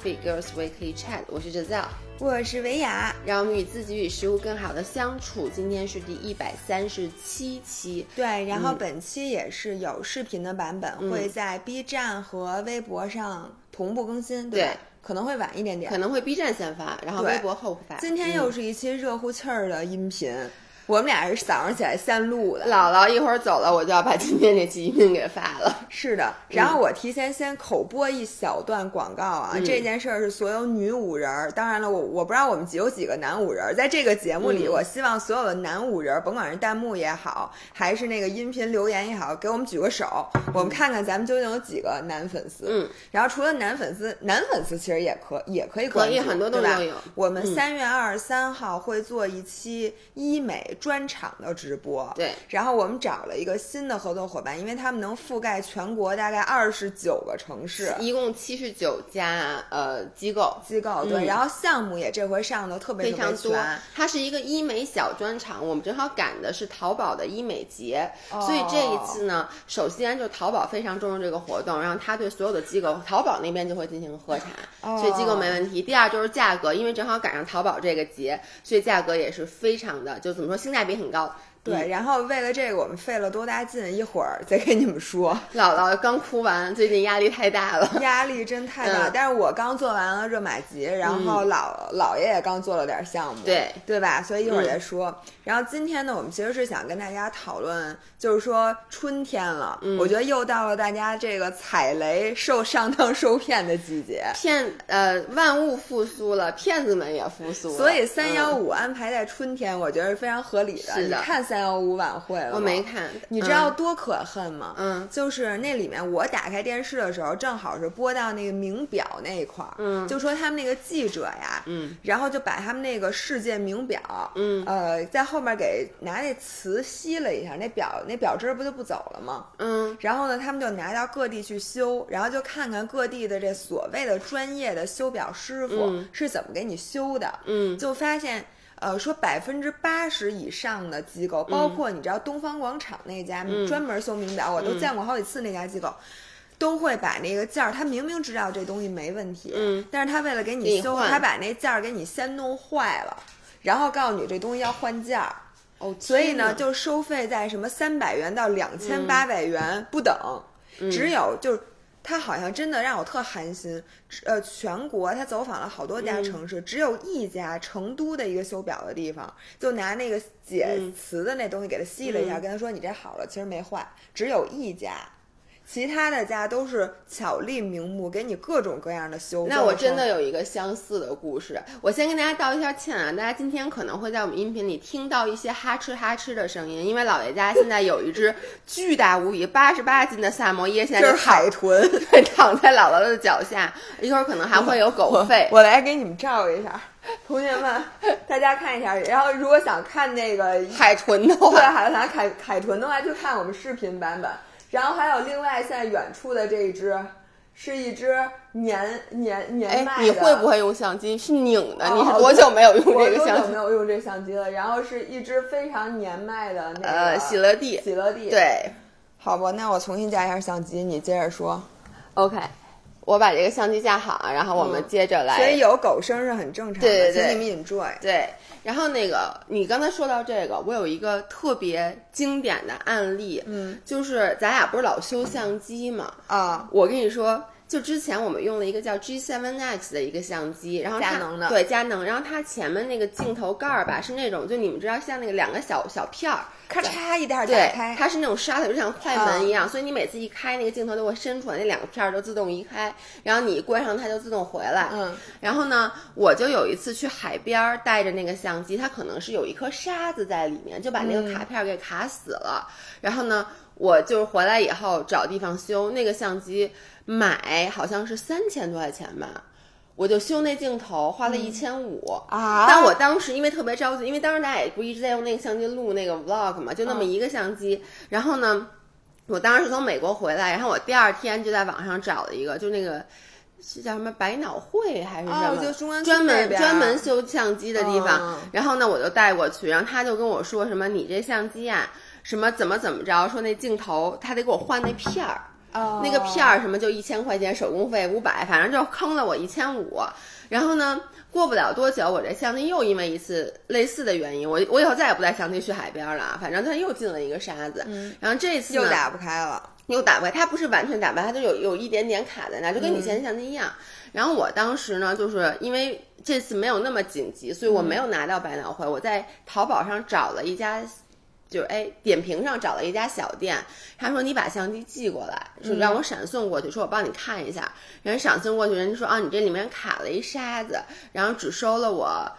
Fit Girls Weekly Chat，我是 Giselle，我是维雅，让我们与自己与食物更好的相处。今天是第一百三十七期，对，然后本期也是有视频的版本，会在 B 站和微博上同步更新，对，可能会晚一点点，可能会 B 站先发，然后微博后发。今天又是一期热乎气儿的音频。我们俩是早上起来先录的，姥姥一会儿走了，我就要把今天这集音频给发了。是的，然后我提前先口播一小段广告啊，这件事儿是所有女五人儿，当然了，我我不知道我们有几个男五人儿，在这个节目里，我希望所有的男五人儿，甭管是弹幕也好，还是那个音频留言也好，给我们举个手，我们看看咱们究竟有几个男粉丝。嗯，然后除了男粉丝，男粉丝其实也可也可以关注，很多都有。我们三月二十三号会做一期医美专场的。直播。对，然后我们找了一个新的合作伙伴，因为他们能覆盖全国大概二十九个城市，一共七十九家呃机构。机构对，然后项目也这回上的特别非常多。它是一个医美小专场，我们正好赶的是淘宝的医美节，所以这一次呢，首先就淘宝非常重视这个活动，然后他对所有的机构，淘宝那边就会进行核查，所以机构没问题。第二就是价格，因为正好赶上淘宝这个节，所以价格也是非常的，就怎么说性价比很高。对，然后为了这个，我们费了多大劲，一会儿再跟你们说。姥姥刚哭完，最近压力太大了，压力真太大。但是我刚做完了热玛吉，然后姥姥爷也刚做了点项目，对对吧？所以一会儿再说。然后今天呢，我们其实是想跟大家讨论，就是说春天了，我觉得又到了大家这个踩雷、受上当受骗的季节，骗呃万物复苏了，骗子们也复苏了。所以三幺五安排在春天，我觉得是非常合理的。是的，你看。三幺五晚会了，我没看。你知道多可恨吗？嗯，就是那里面，我打开电视的时候，正好是播到那个名表那一块儿，嗯，就说他们那个记者呀，嗯，然后就把他们那个世界名表，嗯，呃，在后面给拿那磁吸了一下，那表那表针不就不走了吗？嗯，然后呢，他们就拿到各地去修，然后就看看各地的这所谓的专业的修表师傅是怎么给你修的，嗯，就发现。呃，说百分之八十以上的机构，包括你知道东方广场那家专门修名表，我都见过好几次那家机构，都会把那个件儿，他明明知道这东西没问题，嗯，但是他为了给你修，他把那件儿给你先弄坏了，然后告诉你这东西要换件儿，哦，所以呢，就收费在什么三百元到两千八百元不等，只有就。他好像真的让我特寒心，呃，全国他走访了好多家城市，只有一家成都的一个修表的地方，就拿那个解磁的那东西给他吸了一下，跟他说你这好了，其实没坏，只有一家。其他的家都是巧立名目，给你各种各样的修。那我真的有一个相似的故事，我先跟大家道一下歉啊！大家今天可能会在我们音频里听到一些哈哧哈哧的声音，因为姥爷家现在有一只巨大无比、八十八斤的萨摩耶，现在就是海豚，躺在姥姥的脚下。一会儿可能还会有狗吠。我来给你们照一下，同学们，大家看一下。然后如果想看那个海豚的话，对，海豚海海豚的话，就看我们视频版本。然后还有另外现在远处的这一只，是一只年年年迈的。你会不会用相机？是拧的。你是 多久没有用这个相机？没有用这相机了。然后是一只非常年迈的那个呃喜乐蒂。喜乐蒂。对，好吧，那我重新加一下相机，你接着说。OK。我把这个相机架好，然后我们接着来。所以有狗声是很正常的，对对对，你们 enjoy。对，然后那个你刚才说到这个，我有一个特别经典的案例，嗯，就是咱俩不是老修相机嘛，啊，我跟你说，就之前我们用了一个叫 G7X 的一个相机，然后佳能的，对佳能，然后它前面那个镜头盖儿吧是那种，就你们知道像那个两个小小片儿。咔嚓一下打开，它是那种刷的，就像快门一样，所以你每次一开那个镜头都会伸出来，那两个片儿就自动移开，然后你关上它就自动回来。嗯，然后呢，我就有一次去海边儿带着那个相机，它可能是有一颗沙子在里面，就把那个卡片给卡死了。然后呢，我就是回来以后找地方修那个相机，买好像是三千多块钱吧。我就修那镜头花了一千五啊！但我当时因为特别着急，因为当时大家也不一直在用那个相机录那个 vlog 嘛，就那么一个相机。然后呢，我当时是从美国回来，然后我第二天就在网上找了一个，就那个是叫什么百脑汇还是什么，就中关专门专门修相机的地方。然后呢，我就带过去，然后他就跟我说什么，你这相机啊，什么怎么怎么着，说那镜头他得给我换那片儿。哦那个片儿什么就一千块钱，手工费五百，反正就坑了我一千五。然后呢，过不了多久，我这相机又因为一次类似的原因，我我以后再也不带相机去海边了啊，反正它又进了一个沙子。然后这次又打不开了。又打不开，它不是完全打不开，它就有有一点点卡在那儿，就跟你嗯前相机一样。然后我当时呢，就是因为这次没有那么紧急，所以我没有拿到百脑汇，我在淘宝上找了一家。就是哎，点评上找了一家小店，他说你把相机寄过来，说让我闪送过去，说我帮你看一下。人闪送过去，人家说啊，你这里面卡了一沙子，然后只收了我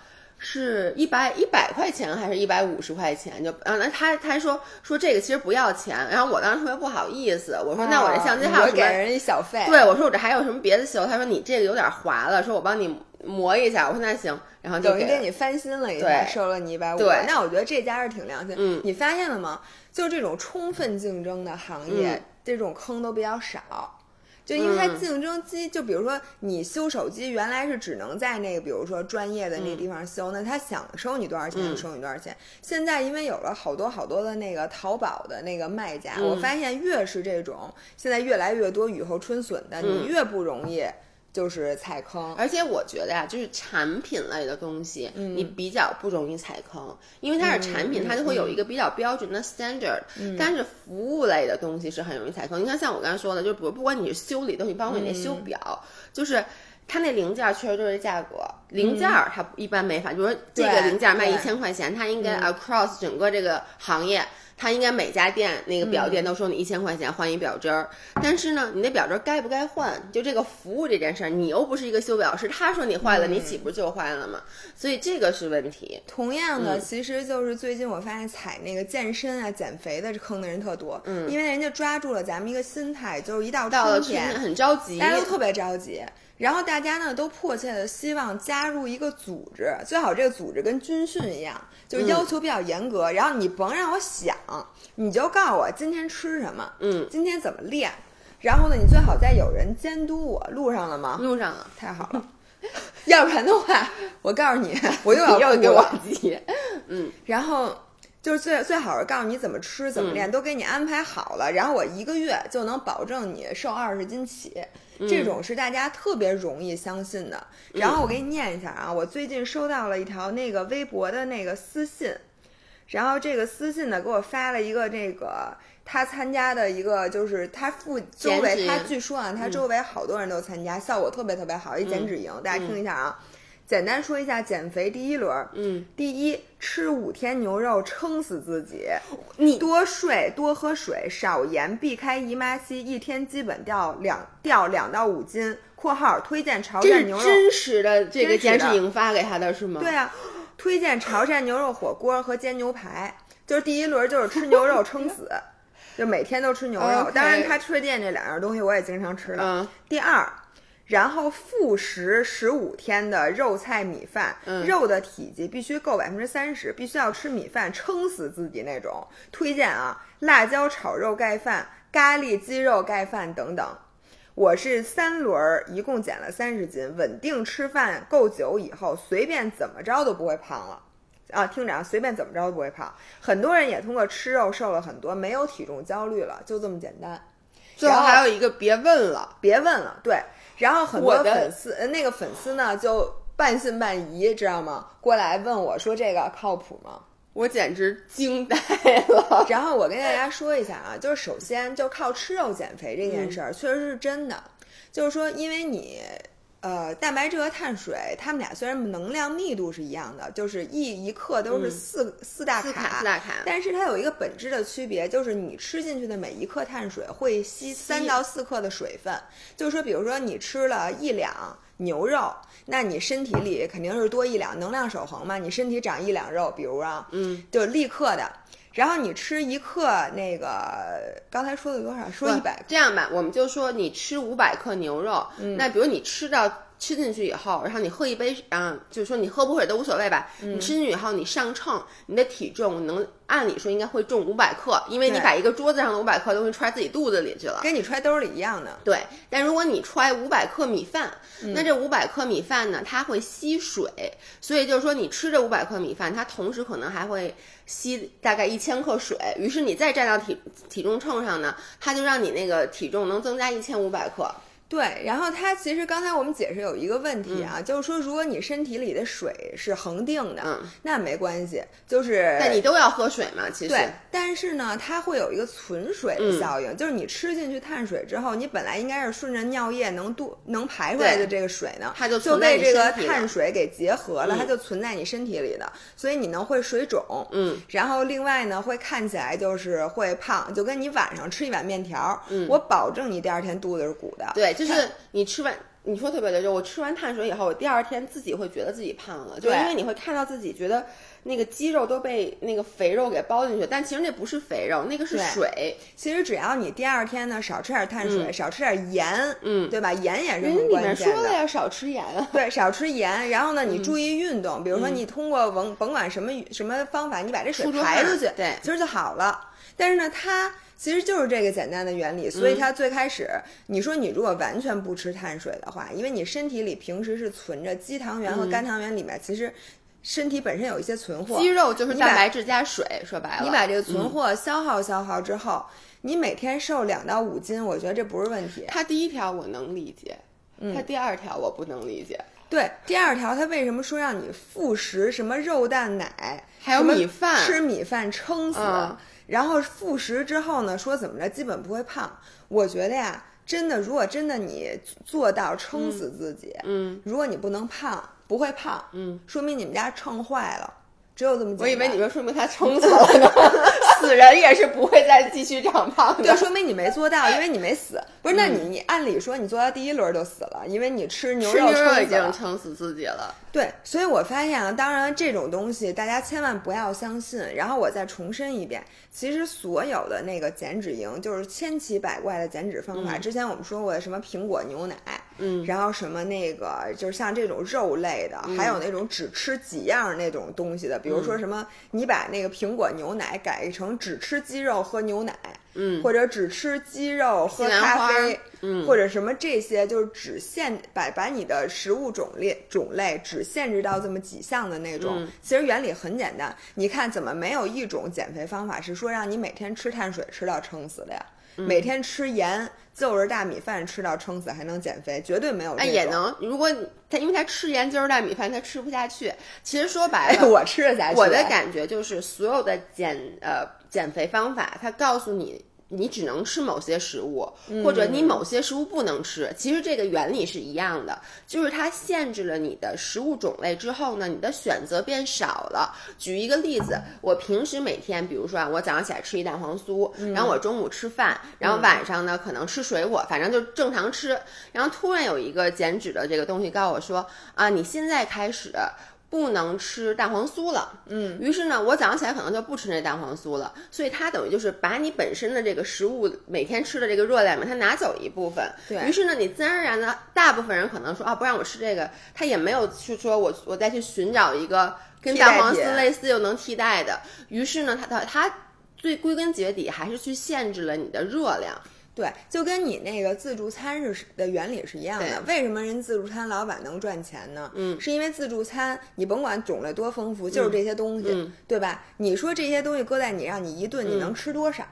是一百一百块钱还是一百五十块钱？就啊，那他他还说说这个其实不要钱，然后我当时特别不好意思，我说那我这相机还有什么？给人一小费。对，我说我这还有什么别的修？他说你这个有点划了，说我帮你磨一下。我说那行，然后就等于给给你翻新了一下，收了你一百五。对那我觉得这家是挺良心。嗯你发现了吗？就这种充分竞争的行业，嗯这种坑都比较少。就因为它嗯。竞争机，就比如说你修手机，原来是只能在那个比如说专业的那个地方修，那他想收你多少钱就嗯。收你多少钱。现在因为有了好多好多的那个淘宝的那个卖家，嗯。我发现越是这种现在越来越多雨后春笋的，嗯。你越不容易就是踩坑。而且我觉得呀、就是产品类的东西，你比较不容易踩坑，因为它是产品，嗯它就会有一个比较标准的 standard、但是服务类的东西是很容易踩坑。你看，像我刚才说的，就比如不管你是修理东西，包括你那修表，就是。它那零件儿确实就是价格，零件儿它一般没法，比如说这个零件儿卖对一千块钱，它应该 across 整个这个行业，它应该每家店那个表店都收你一千块钱换一表针儿。但是呢，你那表针儿该不该换？就这个服务这件事儿，你又不是一个修表师，他说你坏了，你岂不就坏了吗？所以这个是问题。同样的，嗯其实就是最近我发现踩那个健身啊、减肥的坑的人特多，嗯因为人家抓住了咱们一个心态，就是一到春天，很着急，大家都特别着急。然后大家呢都迫切的希望加入一个组织，最好这个组织跟军训一样，就是要求比较严格。然后你甭让我想，你就告诉我今天吃什么，嗯，今天怎么练。然后呢，你最好再有人监督我，录上了吗？路上了，太好了，要不然的话，我告诉你，我又要给我急，嗯然后就是最最好是告诉你怎么吃、怎么嗯练，都给你安排好了。然后我一个月就能保证你瘦二十斤起，这种是大家特别容易相信的。然后我给你念一下啊，我最近收到了一条那个微博的那个私信，然后这个私信呢给我发了一个这个。他参加的一个就是他附周围，他据说啊，他周围好多人都参加，效果特别特别好，一减脂营，大家听一下啊。简单说一下减肥第一轮，嗯，第一，吃五天牛肉撑死自己，你多睡多喝水，少盐，避开姨妈期，一天基本掉两掉两到五斤。（括号推荐潮汕牛肉，真实的这个减脂营发给他的是吗？对啊，推荐潮汕牛肉火锅和煎牛排。就是第一轮就是吃牛肉撑死，就每天都吃牛肉。当然，他推荐这两样东西我也经常吃的。嗯第二，然后复食十五天的肉菜米饭，嗯肉的体积必须够百分之三十，必须要吃米饭撑死自己那种。推荐啊，辣椒炒肉盖饭、咖喱鸡肉盖饭等等。我是三轮儿，一共减了三十斤，稳定吃饭够久以后，随便怎么着都不会胖了。啊，听着啊，随便怎么着都不会胖。很多人也通过吃肉瘦了很多，没有体重焦虑了，就这么简单。最后还有一个别问了，别问了，对。然后很多粉丝，呃那个粉丝呢就半信半疑，知道吗？过来问我说这个靠谱吗？我简直惊呆了。然后我跟大家说一下啊，就是首先就靠吃肉减肥这件事儿，确实是真的。就是说，因为你呃蛋白质和碳水，它们俩虽然能量密度是一样的，就是一一克都是四、四大卡四大卡但是它有一个本质的区别，就是你吃进去的每一克碳水会吸三到四克的水分。就是说，比如说你吃了一两牛肉，那你身体里肯定是多一两，能量守恒嘛，你身体长一两肉，比如啊，嗯，就立刻的。然后你吃一克那个，刚才说的多少？说一百这样吧，我们就说你吃五百克牛肉，嗯那比如你吃到吃进去以后，然后你喝一杯，嗯，就是说你喝不喝水都无所谓吧。嗯你吃进去以后，你上秤，你的体重能按理说应该会重五百克，因为你把一个桌子上的五百克东西揣自己肚子里去了。跟你揣兜里一样的。对，但如果你揣五百克米饭，嗯那这五百克米饭呢，它会吸水，所以就是说你吃这五百克米饭，它同时可能还会吸大概一千克水，于是你再站到体体重秤上呢，它就让你那个体重能增加一千五百克。对，然后它其实刚才我们解释有一个问题啊，就是说如果你身体里的水是恒定的，嗯。那没关系，就是那你都要喝水嘛，其实。对，但是呢，它会有一个存水的效应，就是你吃进去碳水之后，你本来应该是顺着尿液能度能排出来的这个水呢，它就就存在你被这个碳水给结合了，嗯。它就存在你身体里的，所以你能会水肿，嗯，然后另外呢会看起来就是会胖，就跟你晚上吃一碗面条，嗯，我保证你第二天肚子是鼓的，对，就是你吃完，你说特别对，就我吃完碳水以后，我第二天自己会觉得自己胖了，就对因为你会看到自己觉得那个肌肉都被那个肥肉给包进去，但其实那不是肥肉，那个是水。其实只要你第二天呢少吃点碳水，少吃点盐，嗯对吧？盐也是很关键的。说了要少吃盐啊。对，少吃盐，然后呢，嗯你注意运动，比如说你通过甭甭管什么什么方法，你把这水排出去，对其实就好了。但是呢，它其实就是这个简单的原理，嗯所以它最开始，你说你如果完全不吃碳水的话，因为你身体里平时是存着肌糖原和肝糖原里面，其实身体本身有一些存货，嗯肌肉就是蛋白质加水，说白了，你把这个存嗯货消耗消耗之后，你每天瘦两到五斤，我觉得这不是问题。他第一条我能理解，嗯它第二条我不能理解。对，第二条，他为什么说让你复食什么肉蛋奶，还有米饭吃米饭撑死，嗯然后复食之后呢，说怎么着基本不会胖。我觉得呀，真的，如果真的你做到撑死自己，嗯，如果你不能胖，不会胖，嗯，说明你们家秤坏了，只有这么简单。我以为你说说明他撑死了呢，死人也是不会再继续长胖对，的。说明你没做到，因为你没死。不是，那你你按理说你做到第一轮就死了，因为你吃牛吃肉牛肉已经。撑死自己了。对，所以我发现啊，当然这种东西大家千万不要相信。然后我再重申一遍，其实所有的那个减脂营就是千奇百怪的减脂方法。之前我们说过的什么苹果牛奶，嗯，然后什么那个就是像这种肉类的，还有那种只吃几样那种东西的，比如说什么你把那个苹果牛奶改成只吃鸡肉喝牛奶，嗯，或者只吃鸡肉喝咖啡，嗯或者什么这些，就是只限把把你的食物种类种类只限制到这么几项的那种。嗯其实原理很简单，你看怎么没有一种减肥方法是说让你每天吃碳水吃到撑死的呀？嗯每天吃盐就是大米饭吃到撑死还能减肥，绝对没有这哎，也能。如果你他因为他吃盐就是大米饭，他吃不下去。其实说白哎，了，我吃得下去。我的感觉就是所有的减呃减肥方法，他告诉你。你只能吃某些食物，或者你某些食物不能吃。其实这个原理是一样的，就是它限制了你的食物种类之后呢，你的选择变少了。举一个例子，我平时每天，比如说啊，我早上起来吃一蛋黄酥，然后我中午吃饭，然后晚上呢可能吃水果，反正就正常吃。然后突然有一个减脂的这个东西告诉我说啊，你现在开始。不能吃蛋黄酥了，嗯，于是呢，我早上起来可能就不吃那蛋黄酥了，所以它等于就是把你本身的这个食物每天吃的这个热量嘛，它拿走一部分，对。于是呢，你自然而然的，大部分人可能说啊，不让我吃这个，他也没有去说我我再去寻找一个跟蛋黄酥类似又能替代的，于是呢，他他他最归根结底还是去限制了你的热量，对，就跟你那个自助餐是的原理是一样的。为什么人自助餐老板能赚钱呢？嗯，是因为自助餐你甭管种类多丰富，就是这些东西，嗯对吧？你说这些东西搁在你让你一顿，你能吃多少？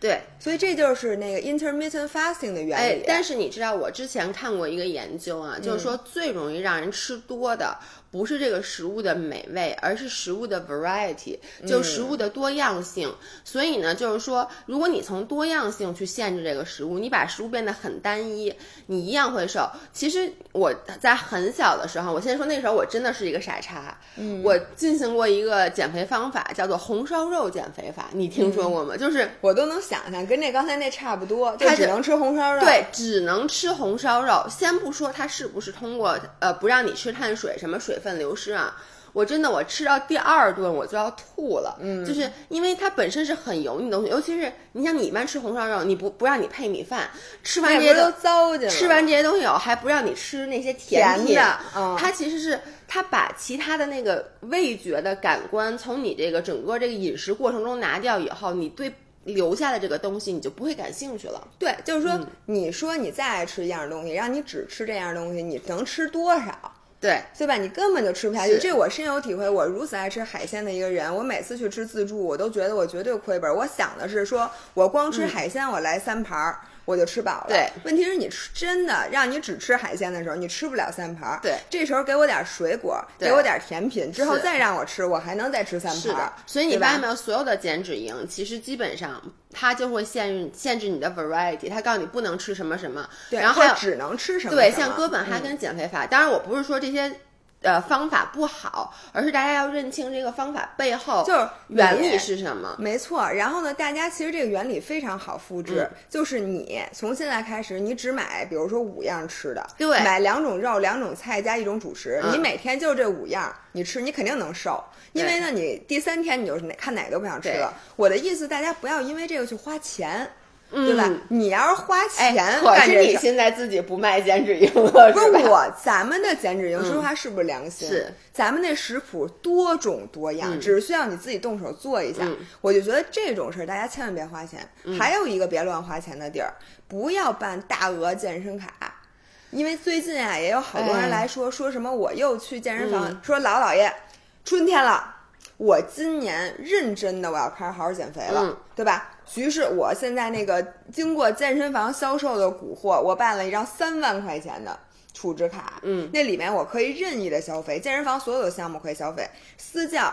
对，所以这就是那个 intermittent fasting 的原理。，哎但是你知道，我之前看过一个研究啊，就是嗯说最容易让人吃多的，不是这个食物的美味，而是食物的 variety，就食物的多样性。所以呢，就是说，如果你从多样性去限制这个食物，你把食物变得很单一，你一样会瘦。其实我在很小的时候，我先说那时候我真的是一个傻叉，嗯我进行过一个减肥方法，叫做红烧肉减肥法，你听说过吗？就是我都能想象，跟那刚才那差不多，就只能吃红烧肉。对，只能吃红烧肉。先不说它是不是通过呃不让你吃碳水，什么水分流失啊，我真的我吃到第二顿我就要吐了，嗯，就是因为它本身是很油腻的东西，尤其是你像你一般吃红烧肉，你不不让你配米饭，吃完这些都糟践了，吃完这些东西以后还不让你吃那些甜品，嗯，它其实是它把其他的那个味觉的感官从你这个整个这个饮食过程中拿掉以后，你对。留下的这个东西，你就不会感兴趣了。对，就是说，你说你再爱吃一样东西，让你只吃这样东西，你能吃多少？对，对吧？你根本就吃不下去。这我深有体会。我如此爱吃海鲜的一个人，我每次去吃自助，我都觉得我绝对亏本。我想的是，说我光吃海鲜，我来三盘儿。我就吃饱了。对，问题是你吃真的让你只吃海鲜的时候，你吃不了三盘。对，这时候给我点水果，给我点甜品，之后再让我吃，我还能再吃三盘。是的，所以你发现没有，所有的减脂营其实基本上它就会限制限制你的 variety，它告诉你不能吃什么什么，然后还有只能吃什么。对，像哥本哈根减肥法，当然我不是说这些。呃，方法不好，而是大家要认清这个方法背后就是原理是什么。没错，然后呢，大家其实这个原理非常好复制，就是你从现在开始，你只买，比如说五样吃的，对，买两种肉、两种菜加一种主食，你每天就这五样，你吃，你肯定能瘦。因为呢，你第三天你就是哪看哪个都不想吃了。我的意思，大家不要因为这个去花钱。对吧？你要是花钱，可是你现在自己不卖减脂营了，不是我，咱们的减脂营，说实话是不是良心？是，咱们那食谱多种多样，只是需要你自己动手做一下。我就觉得这种事儿，大家千万别花钱。还有一个别乱花钱的地儿，不要办大额健身卡，因为最近啊，也有好多人来说，说什么我又去健身房，说老老爷，春天了。我今年认真的，我要开始好好减肥了，对吧？于是我现在那个经过健身房销售的蛊惑，我办了一张三万块钱的储值卡，嗯，那里面我可以任意的消费，健身房所有的项目可以消费，私教，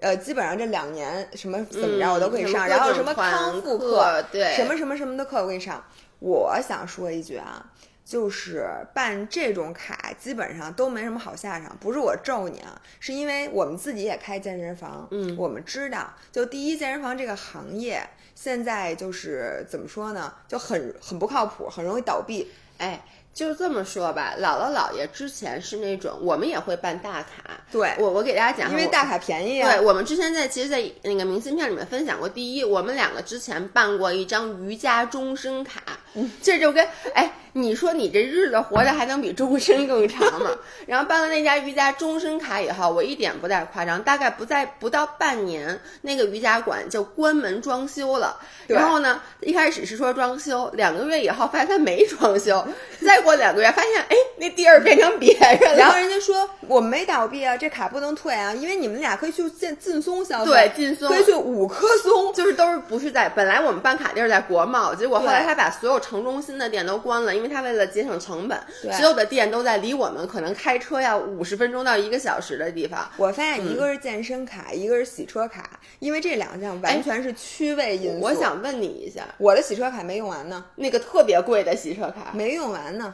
呃，基本上这两年什么怎么着我都可以上，然后什么康复课，对，什么什么什么的课我给你上。我想说一句啊。就是办这种卡，基本上都没什么好下场。不是我咒你啊，是因为我们自己也开健身房，嗯，我们知道，就第一健身房这个行业现在就是怎么说呢，就很很不靠谱，很容易倒闭。哎。就这么说吧，姥姥姥爷之前是那种，我们也会办大卡。对，我我给大家讲，因为大卡便宜啊。对，我们之前在其实，在那个明信片里面分享过。第一，我们两个之前办过一张瑜伽终身卡，这就跟哎，你说你这日子活的还能比终身更长吗？然后办了那家瑜伽终身卡以后，我一点不带夸张，大概不在不到半年，那个瑜伽馆就关门装修了。然后呢，一开始是说装修，两个月以后发现他没装修，再。过两个月发现，哎，那地儿变成别人了。然后人家说我们没倒闭啊，这卡不能退啊，因为你们俩可以去进劲松消费，对，劲松。可以去五棵松，就是都是不是在本来我们办卡地儿在国贸，结果后来他把所有城中心的店都关了，因为他为了节省成本，所有的店都在离我们可能开车要五十分钟到一个小时的地方。我发现一个是健身卡，一个是洗车卡，因为这两项完全是区位因素。我想问你一下，我的洗车卡没用完呢，那个特别贵的洗车卡。没用完呢。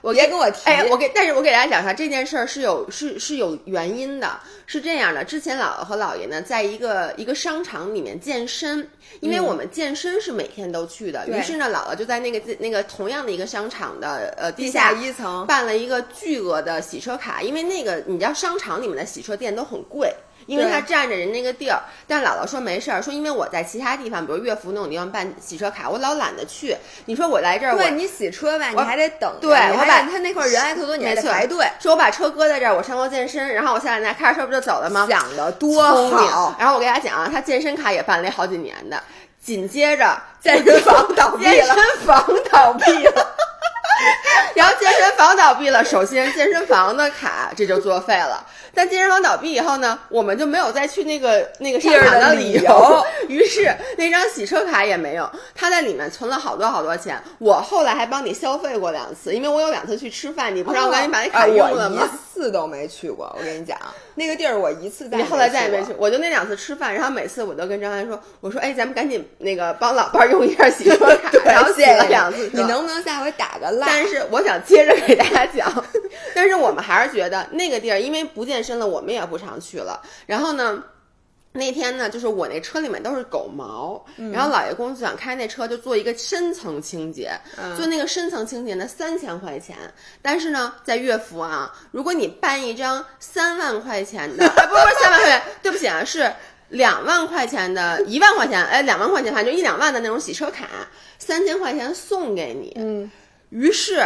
我别跟我提，哎，我给，但是我给大家讲一下这件事儿是有是是有原因的，是这样的，之前姥姥和姥爷呢，在一个一个商场里面健身，因为我们健身是每天都去的，于是呢，姥姥就在那个那个同样的一个商场的呃地下一层办了一个巨额的洗车卡，因为那个你知道商场里面的洗车店都很贵。因为他占着人那个地儿，但姥姥说没事儿，说因为我在其他地方，比如乐福那种地方办洗车卡，我老懒得去。你说我来这儿，对你洗车吧，你还得等。对，我把他那块人还特多，你还得排队。说我把车搁在这儿，我上楼健身，然后我下来开着车不就走了吗？想的多好。然后我给大家讲啊，他健身卡也办了好几年的，紧接着健 身房倒闭了，健身房倒闭了。然后健身房倒闭了，首先健身房的卡这就作废了。但健身房倒闭以后呢，我们就没有再去那个那个商场的理由，于是那张洗车卡也没有。他在里面存了好多好多钱，我后来还帮你消费过两次，因为我有两次去吃饭，你不让我赶紧把那卡用了吗？一次都没去过，我跟你讲，那个地儿我一次。你后来再也没去，我就那两次吃饭，然后每次我都跟张安说，我说哎，咱们赶紧那个帮老伴用一下洗车卡，然后洗了两次。你能不能下回打个赖？但是我想接着给大家讲，但是我们还是觉得那个地儿，因为不健身了，我们也不常去了。然后呢，那天呢，就是我那车里面都是狗毛，嗯。然后老爷公就想开那车就做一个深层清洁，嗯。做那个深层清洁呢三千块钱，但是呢，在乐福啊，如果你办一张三万块钱的，哎，不是不是三万块钱，对不起啊，是两万块钱的，一万块钱，哎，两万块钱，反正就一两万的那种洗车卡，三千块钱送给你，嗯，于是。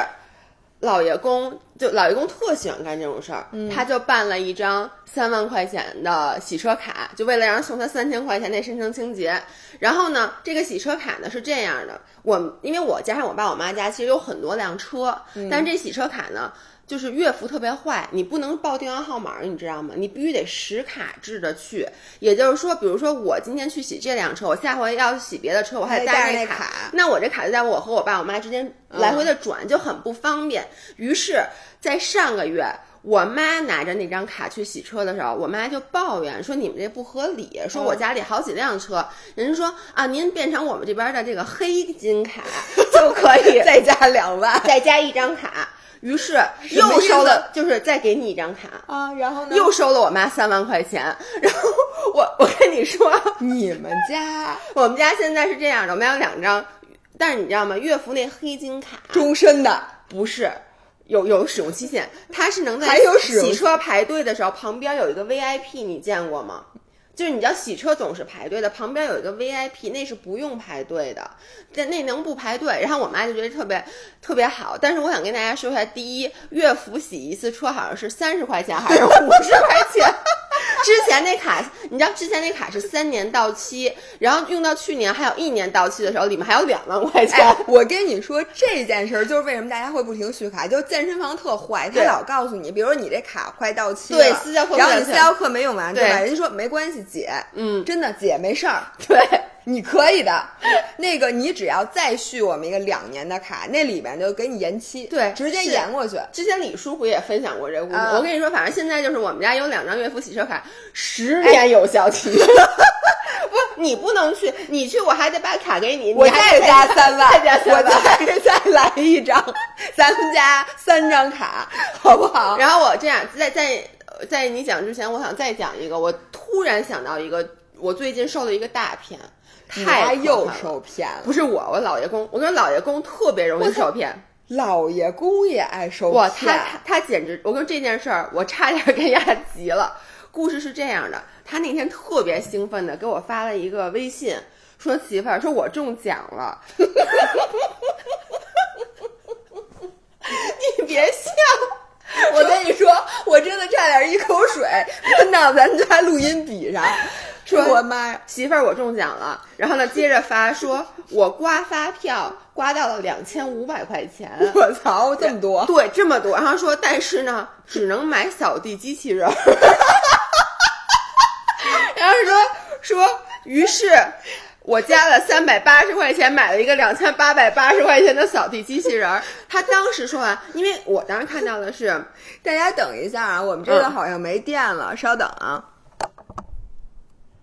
老爷公就老爷公特喜欢干这种事儿，他就办了一张三万块钱的洗车卡，就为了让人送他三千块钱那深层清洁。然后呢，这个洗车卡呢是这样的，我因为我加上我爸我妈家其实有很多辆车，但是这洗车卡呢。就是乐福特别坏，你不能报电话号码，你知道吗？你必须得实卡制的去。也就是说，比如说我今天去洗这辆车，我下回要洗别的车，我还得带着那那卡那我这卡就在我和我爸我妈之间来回的转，就很不方便。于是，在上个月，我妈拿着那张卡去洗车的时候，我妈就抱怨说：“你们这不合理，说我家里好几辆车，人家说啊，您变成我们这边的这个黑金卡就可以 再加两万再加一张卡。”于是又收了，就是再给你一张卡，啊，然后呢？又收了我妈三万块钱。然后我我跟你说，你们家 我们家现在是这样的，我们家有两张，但是你知道吗？乐福那黑金卡终身的，不是有有使用期限，它是能在还有使用洗车排队的时候旁边有一个 VIP，你见过吗？就是你知道洗车总是排队的，旁边有一个 VIP，那是不用排队的，那那能不排队？然后我妈就觉得特别特别好，但是我想跟大家说一下，第一，乐福洗一次车好像是三十块钱还是五十块钱？之前那卡，你知道之前那卡是三年到期，然后用到去年还有一年到期的时候，里面还有两万块钱。哎，我跟你说这件事儿，就是为什么大家会不停续卡，就健身房特坏，他老告诉你，比如说你这卡快到期了，对私教课然后你私教课没用完，对吧？人家说没关系，姐，嗯，真的姐没事儿，对。你可以的。那个你只要再续我们一个两年的卡，那里面就给你延期，对直接延过去。之前李叔不也分享过这个故事？啊我跟你说，反正现在就是我们家有两张乐福洗车卡，十年有效期。不，你不能去，你去我还得把卡给你，我你再加三万，再加三我万。再再来一张，咱们家三张卡，好不好？然后我这样，在在在你讲之前，我想再讲一个。我突然想到一个，我最近受了一个大骗，你太又受骗了。不是我，我姥爷公，我跟姥爷公特别容易受骗。老爷公也爱受，骗，他他他简直，我跟这件事儿，我差点给家急了。故事是这样的，他那天特别兴奋的给我发了一个微信，说媳妇儿，说我中奖了。你别笑，我跟你说，我真的差点一口水喷到咱家录音笔上。说我妈呀，媳妇儿，我中奖了。然后呢，接着发说，我刮发票刮到了两千五百块钱。我操，这么多！对，这么多。然后说，但是呢，只能买扫地机器人儿。然后说说，于是我加了三百八十块钱买了一个两千八百八十块钱的扫地机器人儿。他当时说完，因为我当时看到的是，大家等一下啊，我们这个好像没电了，稍等啊。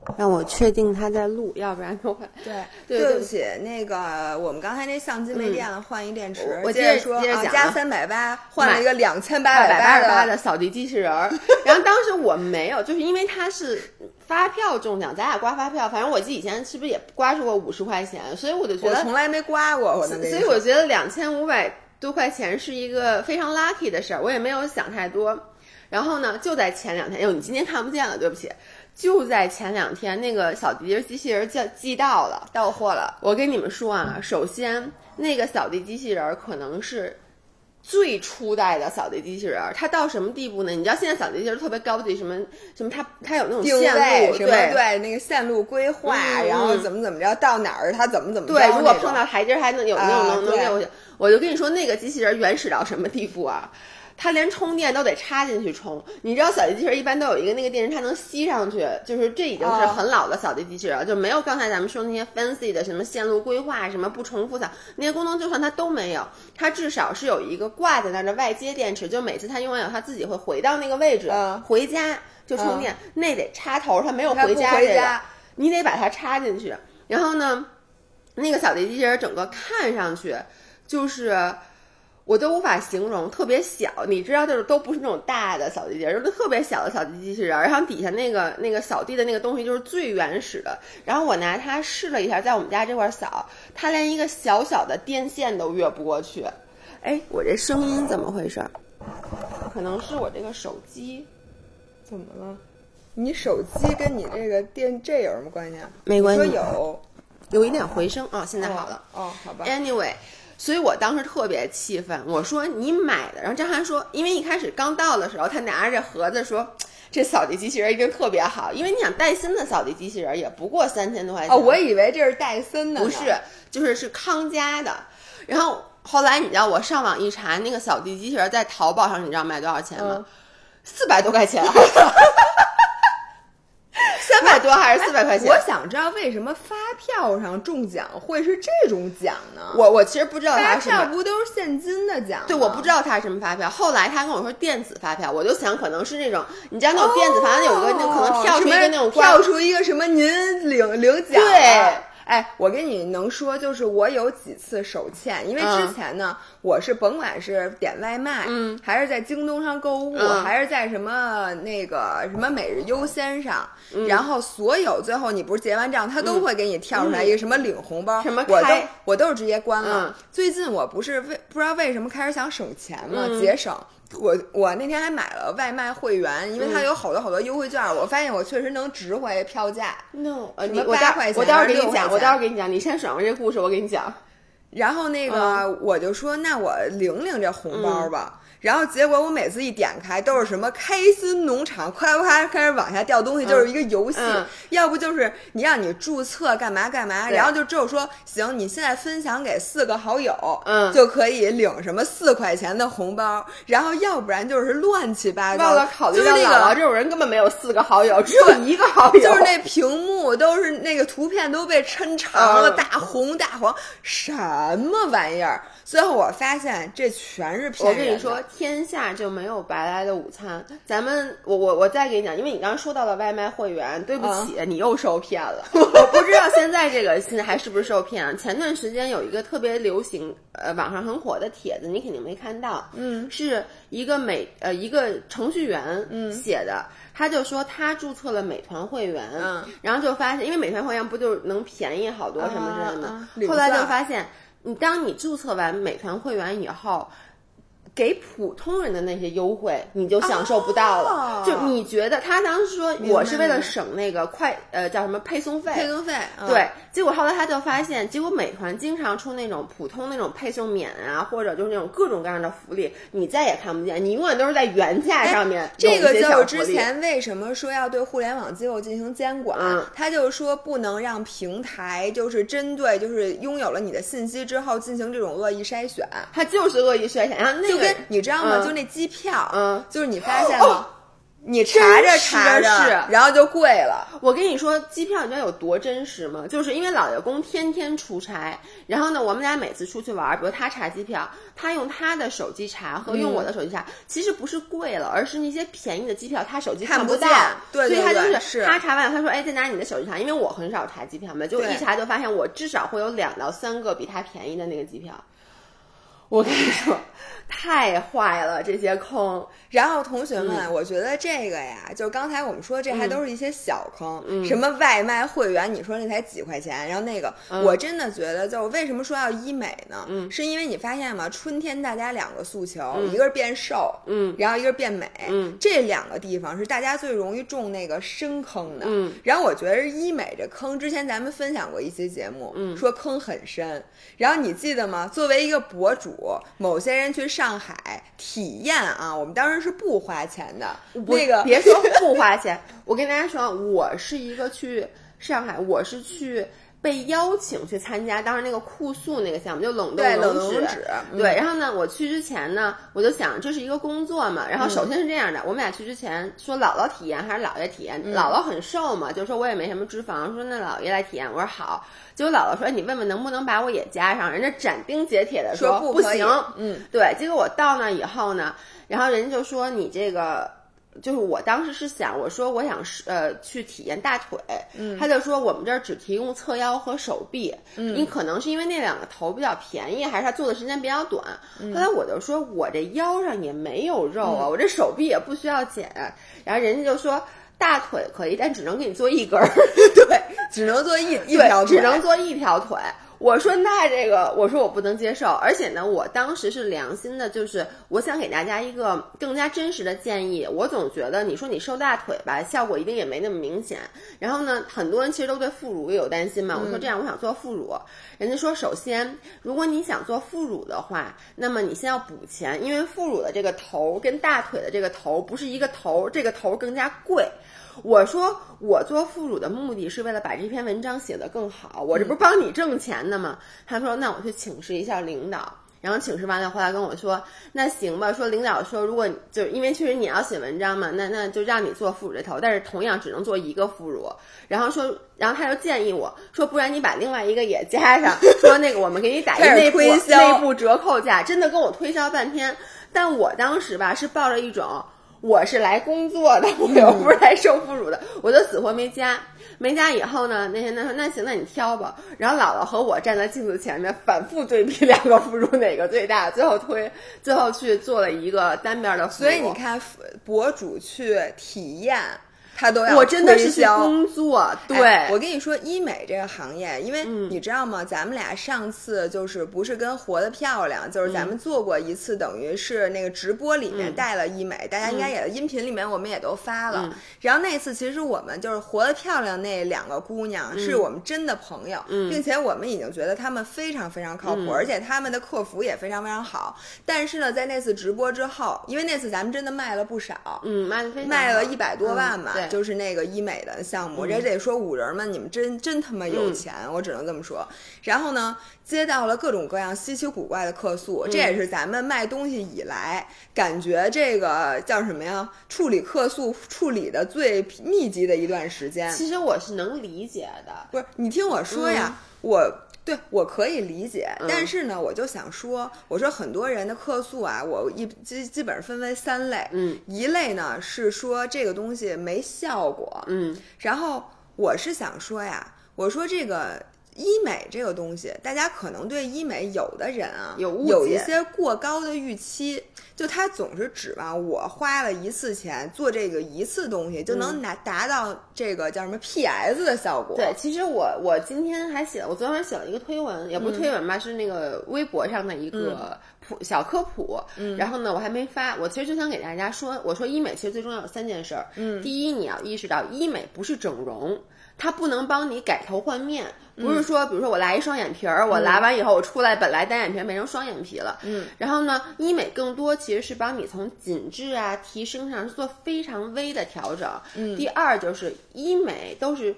让我确定他在录，要不然的话，对，对不起，那个我们刚才那相机没电了，换一电池。我接接着说啊，接着讲啊加三百八换了一个两千八八百八十八的的扫地机器人儿。然后当时我没有，就是因为它是发票中奖，咱俩刮发票，反正我记得以前是不是也刮出过五十块钱，所以我就觉得，我从来没刮过，所以我觉得两千五百多块钱是一个非常 lucky 的事儿，我也没有想太多。然后呢，就在前两天，哎呦，你今天看不见了，对不起。就在前两天，那个扫地机器人叫寄到了，到货了。我跟你们说啊，首先那个扫地机器人儿可能是最初代的扫地机器人儿，它到什么地步呢？你知道现在扫地机器人儿特别高级，什么什么它它有那种定线路，位什么对对那个线路规划，嗯然后怎么怎么着到哪儿它怎么怎么着对，如果碰到台阶儿还能有那种啊能能对溜过去。我就跟你说，那个机器人儿原始到什么地步啊？它连充电都得插进去充。你知道扫地机器人一般都有一个那个电池，它能吸上去，就是这已经是哦很老的扫地机器人了，就没有刚才咱们说那些 fancy 的什么线路规划、什么不重复扫那些功能，就算它都没有，它至少是有一个挂在那儿的外接电池，就每次它用完以后，它自己会回到那个位置，嗯回家就充电，那得插头，它没有回家这个，你得把它插进去。然后呢，那个扫地机器人整个看上去就是我都无法形容，特别小，你知道，就是都不是那种大的扫地机器人，都特别小的扫地机器人。然后底下那个那个扫地的那个东西就是最原始的。然后我拿它试了一下，在我们家这块扫，它连一个小小的电线都越不过去。哎，我这声音怎么回事？可能是我这个手机怎么了？你手机跟你这个电这有什么关系啊？没关系，说有有一点回声啊，现在好了。哦，好吧。Anyway。所以我当时特别气愤，我说你买的，然后张涵说，因为一开始刚到的时候，他拿着这盒子说，这扫地机器人一定特别好，因为你想戴森的扫地机器人也不过三千多块钱。哦，我以为这是戴森的，不是，就是是康佳的。然后后来你知道我上网一查，那个扫地机器人在淘宝上，你知道卖多少钱吗？四百、多块钱。三百多还是四百块钱？我想知道为什么发票上中奖会是这种奖呢？我我其实不知道发票不都是现金的奖？对，我不知道它是什么发票。后来他跟我说电子发票，我就想可能是那种，你知道那种电子发票有一个那可能跳出一个那种跳出一个什么您领领奖对。哎，我跟你能说，就是我有几次手欠，因为之前呢，嗯、我是甭管是点外卖，嗯，还是在京东上购物，嗯、还是在什么那个什么每日优先上，嗯、然后所有最后你不是结完账，他都会给你跳出来一个什么领红包，什么我都我都是直接关了。嗯。最近我不是为不知道为什么开始想省钱嘛，嗯。节省。我我那天还买了外卖会员，因为它嗯有好多好多优惠券，我发现我确实能值回票价。no，呃，什么我待会儿给你讲，我待会儿儿给你讲。你先爽过这故事，我给你讲。然后那个、嗯、我就说，那我领领这红包吧。嗯、然后结果我每次一点开都是什么开心农场，夸夸开始往下掉东西，嗯、就是一个游戏。嗯、要不就是你让你注册干嘛干嘛，然后就只有说行，你现在分享给四个好友，嗯，就可以领什么四块钱的红包。然后要不然就是乱七八糟。忘了考虑到姥姥这种人根本没有四个好友，只有一个好友。就是那屏幕都是那个图片都被抻长了，大红大黄，什么玩意儿？最后我发现这全是骗我跟你说，天下就没有白来的午餐。咱们，我我我再给你讲，因为你刚刚说到了外卖会员，对不起，嗯、你又受骗了。我不知道现在这个现在还是不是受骗啊？前段时间有一个特别流行，呃，网上很火的帖子，你肯定没看到。嗯，是一个美呃一个程序员嗯写的，他就说他注册了美团会员，嗯，然后就发现，因为美团会员不就能便宜好多什么之类的吗？啊、后来就发现。你当你注册完美团会员以后，给普通人的那些优惠你就享受不到了。哦、就你觉得他当时说我是为了省那个快呃叫什么配送费？配送费、嗯、对。结果后来他就发现，结果美团经常出那种普通那种配送免啊，或者就是那种各种各样的福利，你再也看不见，你永远都是在原价上面。这个就是之前为什么说要对互联网机构进行监管？嗯、他就是说不能让平台就是针对就是拥有了你的信息之后进行这种恶意筛选。他就是恶意筛选，然后那个就跟你知道吗？嗯、就那机票，嗯，就是你发现了。哦你查着查着，然后就贵了。我跟你说，机票你知道有多真实吗？就是因为老爷公天天出差，然后呢，我们俩每次出去玩，比如他查机票，他用他的手机查和用我的手机查，嗯、其实不是贵了，而是那些便宜的机票他手机看不到，对对所以他就是是他查完，他说，哎，再拿你的手机查，因为我很少查机票嘛，就一查就发现我至少会有两到三个比他便宜的那个机票。我跟你说，太坏了这些坑。然后同学们，嗯、我觉得这个呀，就刚才我们说，这还都是一些小坑。嗯、什么外卖会员，你说那才几块钱，然后那个，嗯、我真的觉得，就为什么说要医美呢？嗯，是因为你发现吗？春天大家两个诉求，嗯、一个是变瘦，嗯，然后一个是变美，嗯，这两个地方是大家最容易中那个深坑的。嗯，然后我觉得医美这坑，之前咱们分享过一期节目，嗯，说坑很深。然后你记得吗？作为一个博主，某些人去上海体验啊，我们当时是不花钱的。那个别说不花钱，我跟大家说，我是一个去上海，我是去被邀请去参加当时那个酷速那个项目，就冷冻冷冻纸。对，然后呢，我去之前呢，我就想这是一个工作嘛。然后首先是这样的，我们俩去之前说姥姥体验还是姥爷体验？嗯姥姥很瘦嘛，就说我也没什么脂肪，说那姥爷来体验。我说好。结果姥姥说：“你问问能不能把我也加上。”人家斩钉截铁的说不行。嗯，对。结果我到那以后呢，然后人家就说：“你这个就是我当时是想，我说我想是呃去体验大腿，嗯，他就说我们这儿只提供侧腰和手臂，嗯，你可能是因为那两个头比较便宜，还是他做的时间比较短。后来我就说我这腰上也没有肉啊，我这手臂也不需要减，然后人家就说大腿可以，但只能给你做一根儿，对，只能做一一条腿，只能做一条腿。我说那这个，我说我不能接受，而且呢，我当时是良心的，就是我想给大家一个更加真实的建议。我总觉得你说你瘦大腿吧，效果一定也没那么明显。然后呢，很多人其实都对副乳有担心嘛。我说这样，我想做副乳，人家说首先，如果你想做副乳的话，那么你先要补钱，因为副乳的这个头跟大腿的这个头不是一个头，这个头更加贵。我说我做副乳的目的是为了把这篇文章写得更好，我这不是帮你挣钱的吗？他说那我去请示一下领导，然后请示完了回来跟我说那行吧，说领导说如果就因为确实你要写文章嘛，那那就让你做副乳这头，但是同样只能做一个副乳，然后说然后他就建议我说不然你把另外一个也加上，说那个我们给你打一内部 内部折扣价，真的跟我推销半天，但我当时吧是抱着一种。我是来工作的，我又不是来受副乳的，我就死活没加。没加以后呢，那天他说那行，那你挑吧。然后姥姥和我站在镜子前面反复对比两个副乳哪个最大，最后推，最后去做了一个单边的。所以你看，博主去体验。他都要我真的是去工作，对。我跟你说，医美这个行业，因为你知道吗？咱们俩上次就是不是跟活的漂亮，就是咱们做过一次，等于是那个直播里面带了医美，大家应该也音频里面我们也都发了。然后那次其实我们就是活的漂亮那两个姑娘是我们真的朋友，并且我们已经觉得他们非常非常靠谱，而且他们的客服也非常非常好。但是呢，在那次直播之后，因为那次咱们真的卖了不少，嗯，卖了卖了一百多万嘛。就是那个医美的项目，这得说五人们，你们真真他妈有钱，我只能这么说。然后呢，接到了各种各样稀奇古怪的客诉，这也是咱们卖东西以来感觉这个叫什么呀？处理客诉处理的最密集的一段时间。其实我是能理解的，不是你听我说呀，我。对，我可以理解，但是呢，我就想说，我说很多人的客诉啊，我一基基本上分为三类，嗯，一类呢是说这个东西没效果，嗯，然后我是想说呀，我说这个。医美这个东西，大家可能对医美有的人啊有有一些过高的预期，就他总是指望我花了一次钱做这个一次东西就能拿达到这个叫什么 PS 的效果。对，其实我我今天还写，我昨天写了一个推文，也不是推文吧，是那个微博上的一个普小科普。嗯，然后呢，我还没发。我其实就想给大家说，我说医美其实最重要有三件事儿。嗯，第一，你要意识到医美不是整容。它不能帮你改头换面，不是说，比如说我来一双眼皮儿，我来完以后我出来本来单眼皮变成双眼皮了，嗯，然后呢，医美更多其实是帮你从紧致啊提升上做非常微的调整，嗯，第二就是医美都是。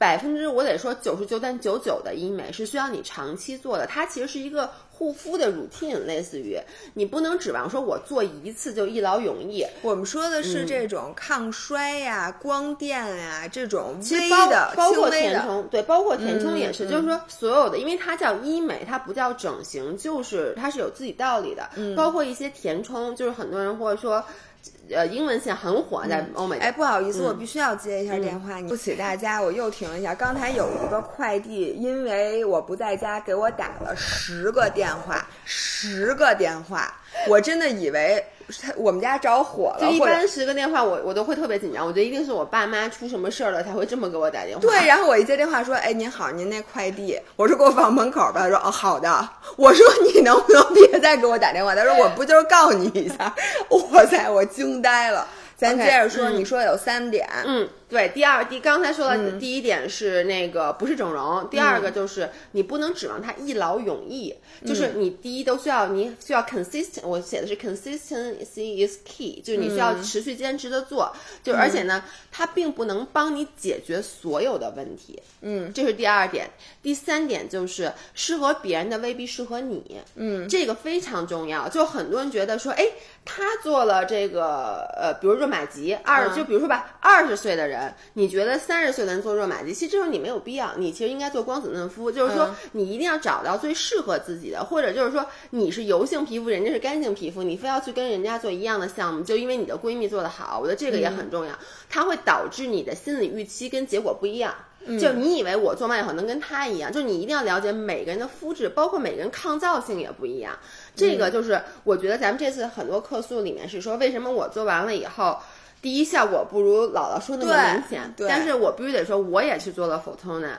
百分之我得说九十九点九九的医美是需要你长期做的，它其实是一个护肤的 routine，类似于你不能指望说我做一次就一劳永逸。我们说的是这种抗衰呀、光电呀这种微的、包括填充，对，包括填充也是，就是说所有的，因为它叫医美，它不叫整形，就是它是有自己道理的。包括一些填充，就是很多人或者说。呃，英文线很火，在欧美。哎，不好意思，我必须要接一下电话。对不起大家，我又停一下。刚才有一个快递，因为我不在家，给我打了十个电话，十个电话，我真的以为。他我们家着火了，就一般十个电话，我我都会特别紧张。我觉得一定是我爸妈出什么事儿了，才会这么给我打电话。对，然后我一接电话说：“哎，您好，您那快递。”我说：“给我放门口吧。”他说：“哦，好的。”我说：“你能不能别再给我打电话？”他说：“我不就是告你一下？”哇塞，我惊呆了。咱接着说，你说有三点，嗯。对，第二第刚才说的第一点是那个不是整容，第二个就是你不能指望它一劳永逸，就是你第一都需要你需要 consistent，我写的是 consistency is key，就是你需要持续坚持的做，就而且呢，它并不能帮你解决所有的问题，嗯，这是第二点，第三点就是适合别人的未必适合你，嗯，这个非常重要，就很多人觉得说，哎，他做了这个呃，比如说买吉二，就比如说吧，二十岁的人。人，你觉得三十岁的人做热玛吉，其实这时候你没有必要，你其实应该做光子嫩肤。就是说，你一定要找到最适合自己的，或者就是说你是油性皮肤，人家是干性皮肤，你非要去跟人家做一样的项目，就因为你的闺蜜做的好，我觉得这个也很重要，它会导致你的心理预期跟结果不一样。就你以为我做完以后能跟她一样，就你一定要了解每个人的肤质，包括每个人抗造性也不一样。这个就是我觉得咱们这次很多客诉里面是说，为什么我做完了以后，第一效果不如姥姥说那么明显，但是我必须得说，我也去做了 Photona，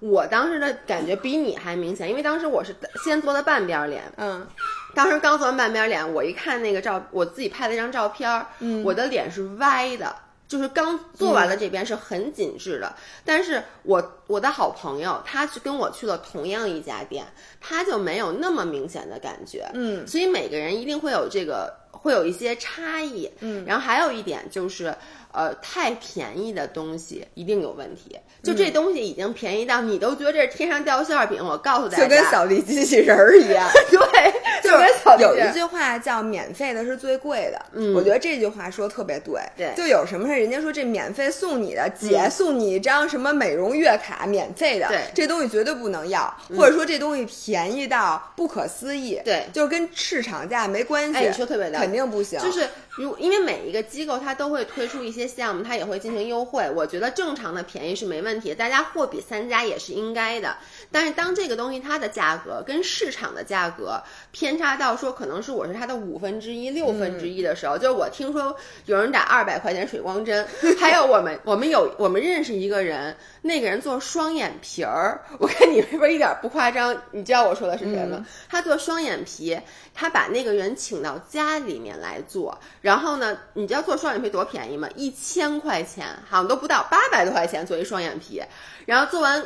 我当时的感觉比你还明显，因为当时我是先做的半边脸，嗯，当时刚做完半边脸，我一看那个照，我自己拍了一张照片，嗯，我的脸是歪的。就是刚做完了这边是很紧致的，但是我我的好朋友他去跟我去了同样一家店，他就没有那么明显的感觉，嗯，所以每个人一定会有这个会有一些差异，嗯，然后还有一点就是。呃，太便宜的东西一定有问题。就这东西已经便宜到你都觉得这是天上掉馅饼。我告诉大家，就跟扫地机器人儿一样。对，就跟扫地。有一句话叫“免费的是最贵的”。嗯，我觉得这句话说特别对。对，就有什么事人家说这免费送你的，姐送你一张什么美容月卡，免费的。对，这东西绝对不能要，或者说这东西便宜到不可思议。对，就跟市场价没关系。哎，你说特别的，肯定不行。就是如因为每一个机构它都会推出一些项目，它也会。进行优惠，我觉得正常的便宜是没问题，大家货比三家也是应该的。但是当这个东西它的价格跟市场的价格偏差到说可能是我是它的五分之一、六分之一的时候，就是我听说有人打二百块钱水光针，还有我们我们有我们认识一个人，那个人做双眼皮儿，我看你那边一点不夸张，你知道我说的是谁吗？他做双眼皮，他把那个人请到家里面来做，然后呢，你知道做双眼皮多便宜吗？一千块钱。钱好像都不到八百多块钱做一双眼皮，然后做完，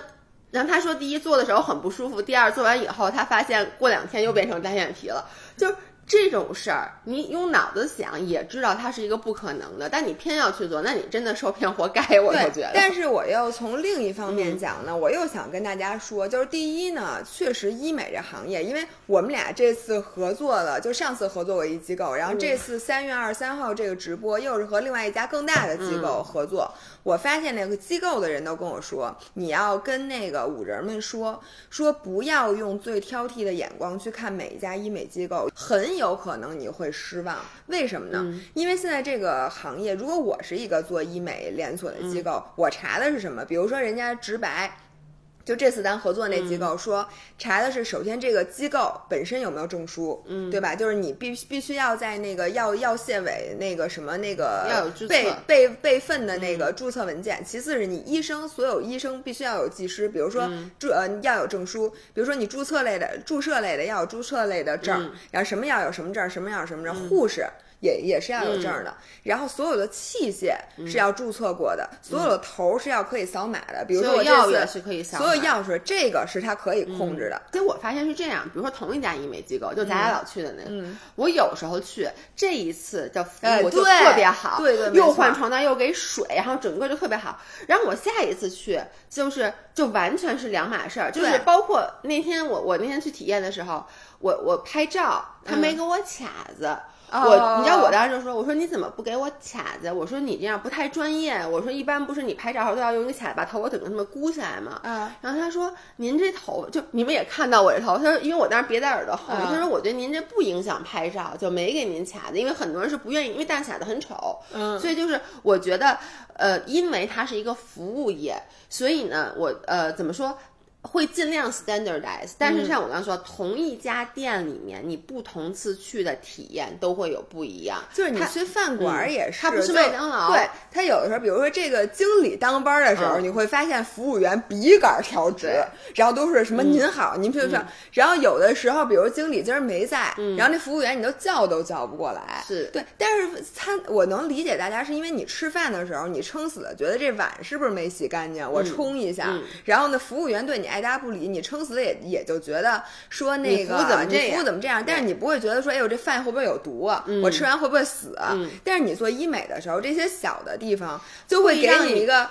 然后他说第一做的时候很不舒服，第二做完以后他发现过两天又变成单眼皮了，就。这种事儿，你用脑子想也知道它是一个不可能的，但你偏要去做，那你真的受骗活该，我就觉得。但是我又从另一方面讲呢，我又想跟大家说，就是第一呢，确实医美这行业，因为我们俩这次合作了，就上次合作过一机构，然后这次三月二十三号这个直播又是和另外一家更大的机构合作。我发现那个机构的人都跟我说，你要跟那个五人们说，说不要用最挑剔的眼光去看每一家医美机构，很。有可能你会失望，为什么呢？因为现在这个行业，如果我是一个做医美连锁的机构，我查的是什么？比如说人家直白。就这次咱合作那机构说查的是，首先这个机构本身有没有证书，嗯，对吧？就是你必必须要在那个药药械委那个什么那个要有备备备份的那个注册文件。其次是你医生，所有医生必须要有技师，比如说注呃要有证书，比如说你注册类的注射类的要有注册类的证，然后什么要有什么证，什么要有什么证，护士。也也是要有证的，然后所有的器械是要注册过的，所有的头是要可以扫码的。比如说我药也是可以扫，所有药水这个是它可以控制的。给我发现是这样，比如说同一家医美机构，就咱俩老去的那个，我有时候去，这一次的服务就特别好，对对，又换床单又给水，然后整个就特别好。然后我下一次去，就是就完全是两码事儿，就是包括那天我我那天去体验的时候，我我拍照，他没给我卡子。我，你知道我当时就说，我说你怎么不给我卡子？我说你这样不太专业。我说一般不是你拍照时候都要用一个卡子把头发整个那么箍起来吗？嗯。然后他说您这头就你们也看到我这头，他说因为我当时别在耳朵后面，他说我觉得您这不影响拍照，就没给您卡子，因为很多人是不愿意，因为大卡子很丑。嗯。所以就是我觉得，呃，因为它是一个服务业，所以呢，我呃怎么说？会尽量 standardize，但是像我刚刚说，同一家店里面，你不同次去的体验都会有不一样。就是你去饭馆也是，它不是麦当劳。对，它有的时候，比如说这个经理当班的时候，你会发现服务员笔杆调直，然后都是什么您好，您平平。然后有的时候，比如经理今儿没在，然后那服务员你都叫都叫不过来。是对，但是餐我能理解大家是因为你吃饭的时候你撑死了，觉得这碗是不是没洗干净，我冲一下。然后呢，服务员对你。爱答不理，你撑死了也也就觉得说那个你服务怎么这样？但是你不会觉得说，哎呦这饭会不会有毒啊？我吃完会不会死？但是你做医美的时候，这些小的地方就会给你一个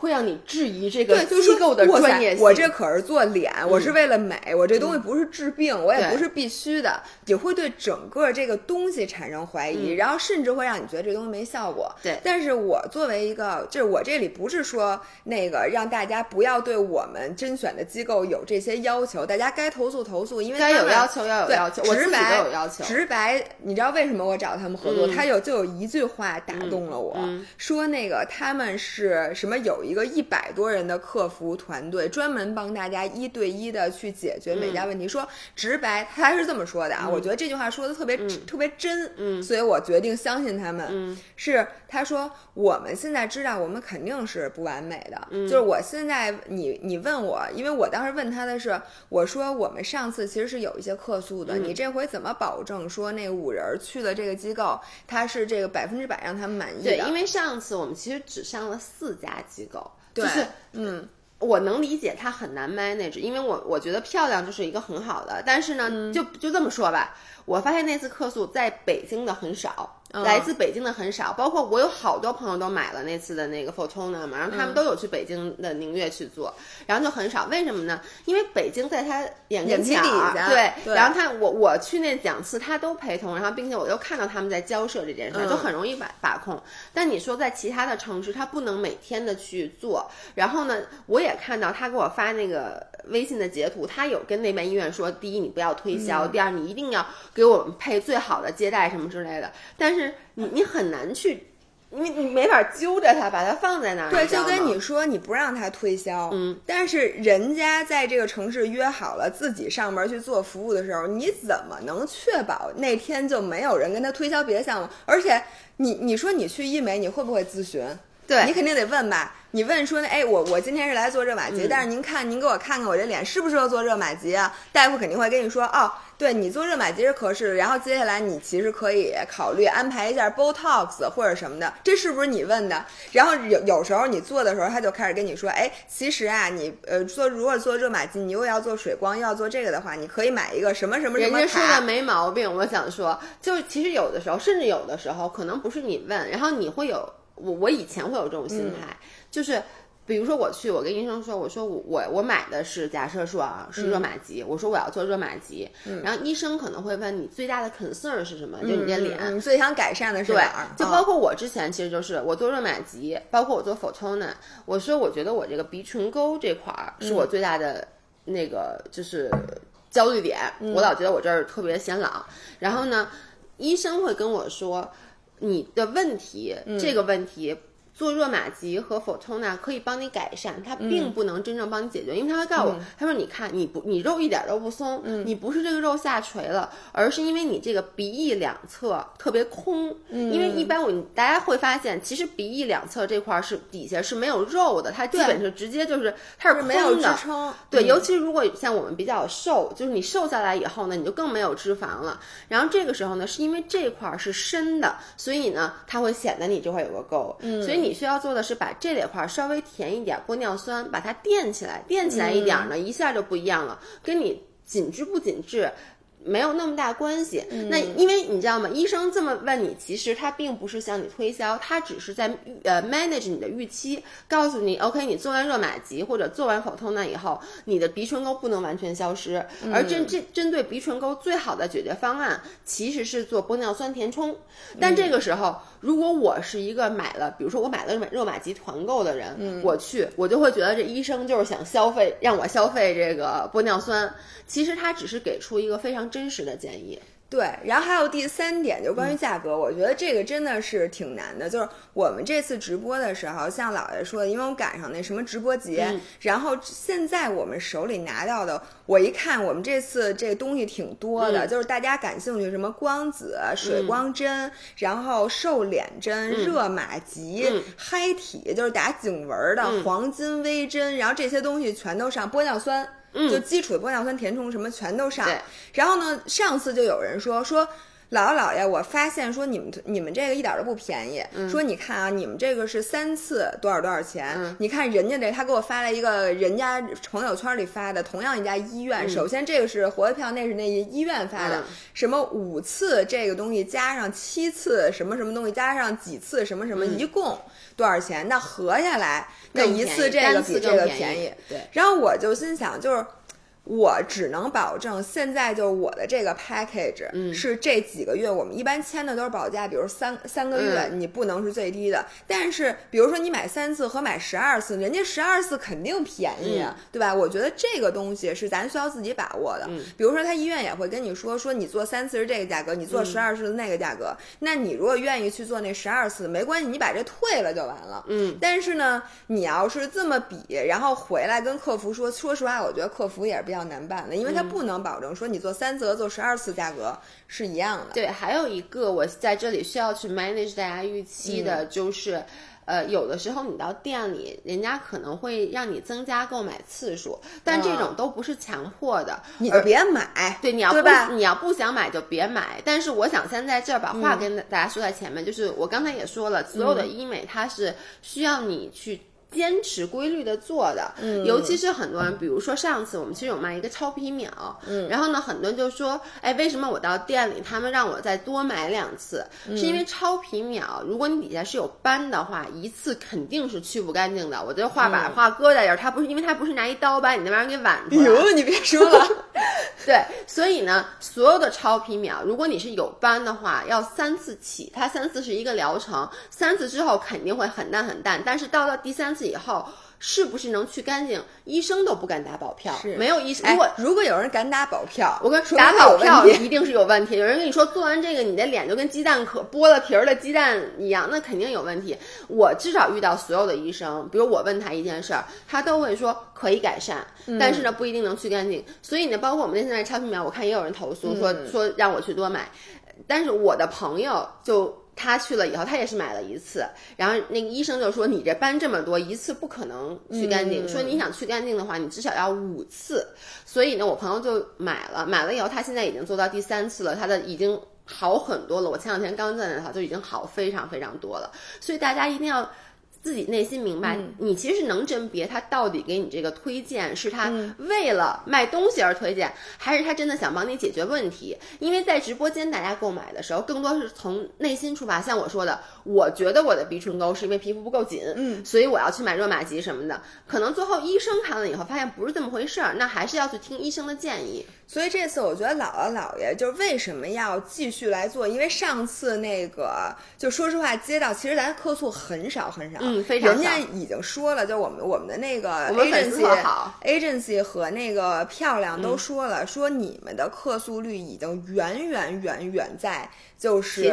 会让你质疑这个机构的专业性。嗯我这可是做脸，我是为了美，我这东西不是治病，我也不是必须的，也会对整个这个东西产生怀疑，然后甚至会让你觉得这东西没效果。嗯对但是我作为一个，就是我这里不是说那个让大家不要对我们甄选的机构有这些要求，大家该投诉投诉，因为有要求要有对要求，直白都有要求。直白，你知道为什么我找他们合作？嗯他有就有一句话打动了我，嗯说那个他们是什么有一个一百多人的客服团队，专门帮大家一对一的去解决每家问题。说直白，他是这么说的啊，我觉得这句话说的特别、特别真，嗯所以我决定相信他们。嗯是他说我们现在知道我们肯定是不完美的，嗯就是我现在你你问我，因为我当时问他的是，我说我们上次其实是有一些客诉的，嗯你这回怎么保证说那五人去的这个机构，他是这个百分之百让他们满意的？对，因为上次我们其实只上了四家机构，对就是嗯，我能理解他很难 manage，因为我我觉得漂亮就是一个很好的，但是呢，嗯就就这么说吧，我发现那次客诉在北京的很少。嗯来自北京的很少，包括我有好多朋友都买了那次的那个 Photona 嘛，然后他嗯们都有去北京的宁悦去做，然后就很少。为什么呢？因为北京在他眼眼皮底下对，对然后他我我去那两次他都陪同，然后并且我又看到他们在交涉这件事就很容易把把控。但你说在其他的城市，他不能每天的去做，然后呢，我也看到他给我发那个微信的截图，他有跟那边医院说，第一你不要推销，嗯第二你一定要给我们配最好的接待什么之类的。但是你你很难去，因为你没法揪着他，把它放在那儿。对，就跟你说你不让他推销，嗯，但是人家在这个城市约好了自己上门去做服务的时候，你怎么能确保那天就没有人跟他推销别的项目？而且你你说你去医美，你会不会咨询？对你肯定得问吧？你问说，哎，我我今天是来做热玛吉，嗯但是您看，您给我看看我这脸适不适合做热玛吉啊？大夫肯定会跟你说，哦，对你做热玛吉是合适的，然后接下来你其实可以考虑安排一下 Botox 或者什么的，这是不是你问的？然后有有时候你做的时候，他就开始跟你说，哎，其实啊，你呃做如果做热玛吉，你又要做水光，又要做这个的话，你可以买一个什么什么什么人家说的。没毛病，我想说，就其实有的时候，甚至有的时候，可能不是你问，然后你会有我我以前会有这种心态，就是。比如说我去，我跟医生说，我说我我我买的是假设说啊是热玛吉，我说我要做热玛吉，然后医生可能会问你最大的 concern 是什么，就你这脸，嗯，你最想改善的是对哪儿？，就嗯包括我之前其实就是我做热玛吉，包括我做 Photona，我说我觉得我这个鼻唇沟这块儿是我最大的那个就是焦虑点，我老觉得我这儿特别显老。然后呢，医生会跟我说你的问题，这个问题。做热玛吉和 Photona 可以帮你改善，它并不能真正帮你解决，因为他会告诉我，他说你看你不你肉一点都不松，你不是这个肉下垂了，而是因为你这个鼻翼两侧特别空，因为一般我大家会发现，其实鼻翼两侧这块儿是底下是没有肉的，它基本是直接就是它是空没有支，撑。对，嗯。尤其如果像我们比较瘦，就是你瘦下来以后呢，你就更没有脂肪了。然后这个时候呢，是因为这块儿是深的，所以呢，它会显得你这块有个沟。嗯，所以你需要做的是把这里块儿稍微填一点玻尿酸，把它垫起来，垫起来一点儿呢，一下就不一样了，跟你紧致不紧致。没有那么大关系。那因为你知道吗？医生这么问你，其实他并不是向你推销，他只是在呃 manage 你的预期，告诉你 OK，你做完热玛吉或者做完口透那以后，你的鼻唇沟不能完全消失，而针针针对鼻唇沟最好的解决方案其实是做玻尿酸填充。但这个时候，如果我是一个买了，比如说我买了热玛吉团购的人，我去，我就会觉得这医生就是想消费，让我消费这个玻尿酸。其实他只是给出一个非常真实的建议。对，然后还有第三点，就嗯关于价格，我觉得这个真的是挺难的。就是我们这次直播的时候，像姥爷说的，因为我赶上那什么直播节，嗯。然后现在我们手里拿到的，我一看，我们这次这东西挺多的，嗯。就是大家感兴趣什么光子、水光针，然后瘦脸针、热玛吉、嗯。嗨体，就是打颈纹的、黄金微针，然后这些东西全都上玻尿酸。就基础的玻尿酸填充什么全都上。然后呢，上次就有人说说姥姥姥爷，我发现说你们你们这个一点都不便宜。说你看啊，你们这个是三次多少多少钱？你看人家这，他给我发了一个人家朋友圈里发的，同样一家医院。首先这个是活的票，那是那医院发的，什么五次这个东西加上七次什么什么东西加上几次什么什么，一共多少钱？那合下来那一次这个比这个便宜。对。然后我就心想，就是。我只能保证，现在就是我的这个 package 是这几个月，我们一般签的都是保价，比如三三个月，你不能是最低的。但是，比如说你买三次和买十二次，人家十二次肯定便宜，对吧？我觉得这个东西是咱需要自己把握的。比如说，他医院也会跟你说，说你做三次是这个价格，你做十二次是那个价格。那你如果愿意去做那十二次，没关系，你把这退了就完了。嗯。但是呢，你要是这么比，然后回来跟客服说，说实话，我觉得客服也是。比较难办的，因为它不能保证说你做三次和做十二次价格是一样的。对，还有一个我在这里需要去 manage 大家预期的，就是，呃，有的时候你到店里，人家可能会让你增加购买次数，但这种都不是强迫的，你就别买。对，你要不你要不想买就别买。但是我想先在这儿把话跟大家说在前面，就是我刚才也说了，所有的医美它是需要你去。坚持规律的做的，尤其是很多人，比如说上次我们其实有卖一个超皮秒，嗯，然后呢，很多人就说，哎，为什么我到店里他们让我再多买两次？是因为超皮秒，如果你底下是有斑的话，一次肯定是去不干净的。我这话把话搁在这儿，它不是因为它不是拿一刀把你那玩意儿给剜出来。哟，你别说了，对，所以呢，所有的超皮秒，如果你是有斑的话，要三次起，它三次是一个疗程，三次之后肯定会很淡很淡，但是到了第三次。以后是不是能去干净？医生都不敢打保票，没有医生。如果如果有人敢打保票，我跟说打保票一定是有问题。有人跟你说做完这个，你的脸就跟鸡蛋壳剥了皮儿的鸡蛋一样，那肯定有问题。我至少遇到所有的医生，比如我问他一件事儿，他都会说可以改善，但是呢不一定能去干净。所以呢，包括我们那现在超皮秒，我看也有人投诉说说让我去多买，但是我的朋友就。他去了以后，他也是买了一次，然后那个医生就说：“你这斑这么多，一次不可能去干净。说你想去干净的话，你至少要五次。所以呢，我朋友就买了，买了以后，他现在已经做到第三次了，他的已经好很多了。我前两天刚见到他，就已经好非常非常多了。所以大家一定要。”自己内心明白，你其实是能甄别他到底给你这个推荐是他为了卖东西而推荐，还是他真的想帮你解决问题。因为在直播间大家购买的时候，更多是从内心出发。像我说的，我觉得我的鼻唇沟是因为皮肤不够紧，嗯，所以我要去买热玛吉什么的。可能最后医生看了以后发现不是这么回事儿，那还是要去听医生的建议。所以这次我觉得姥姥姥爷就是为什么要继续来做？因为上次那个就说实话，接到其实咱客诉很少很少，嗯，非常人家已经说了，就我们我们的那个 agency agency 和那个漂亮都说了，说你们的客诉率已经远远远远在。就是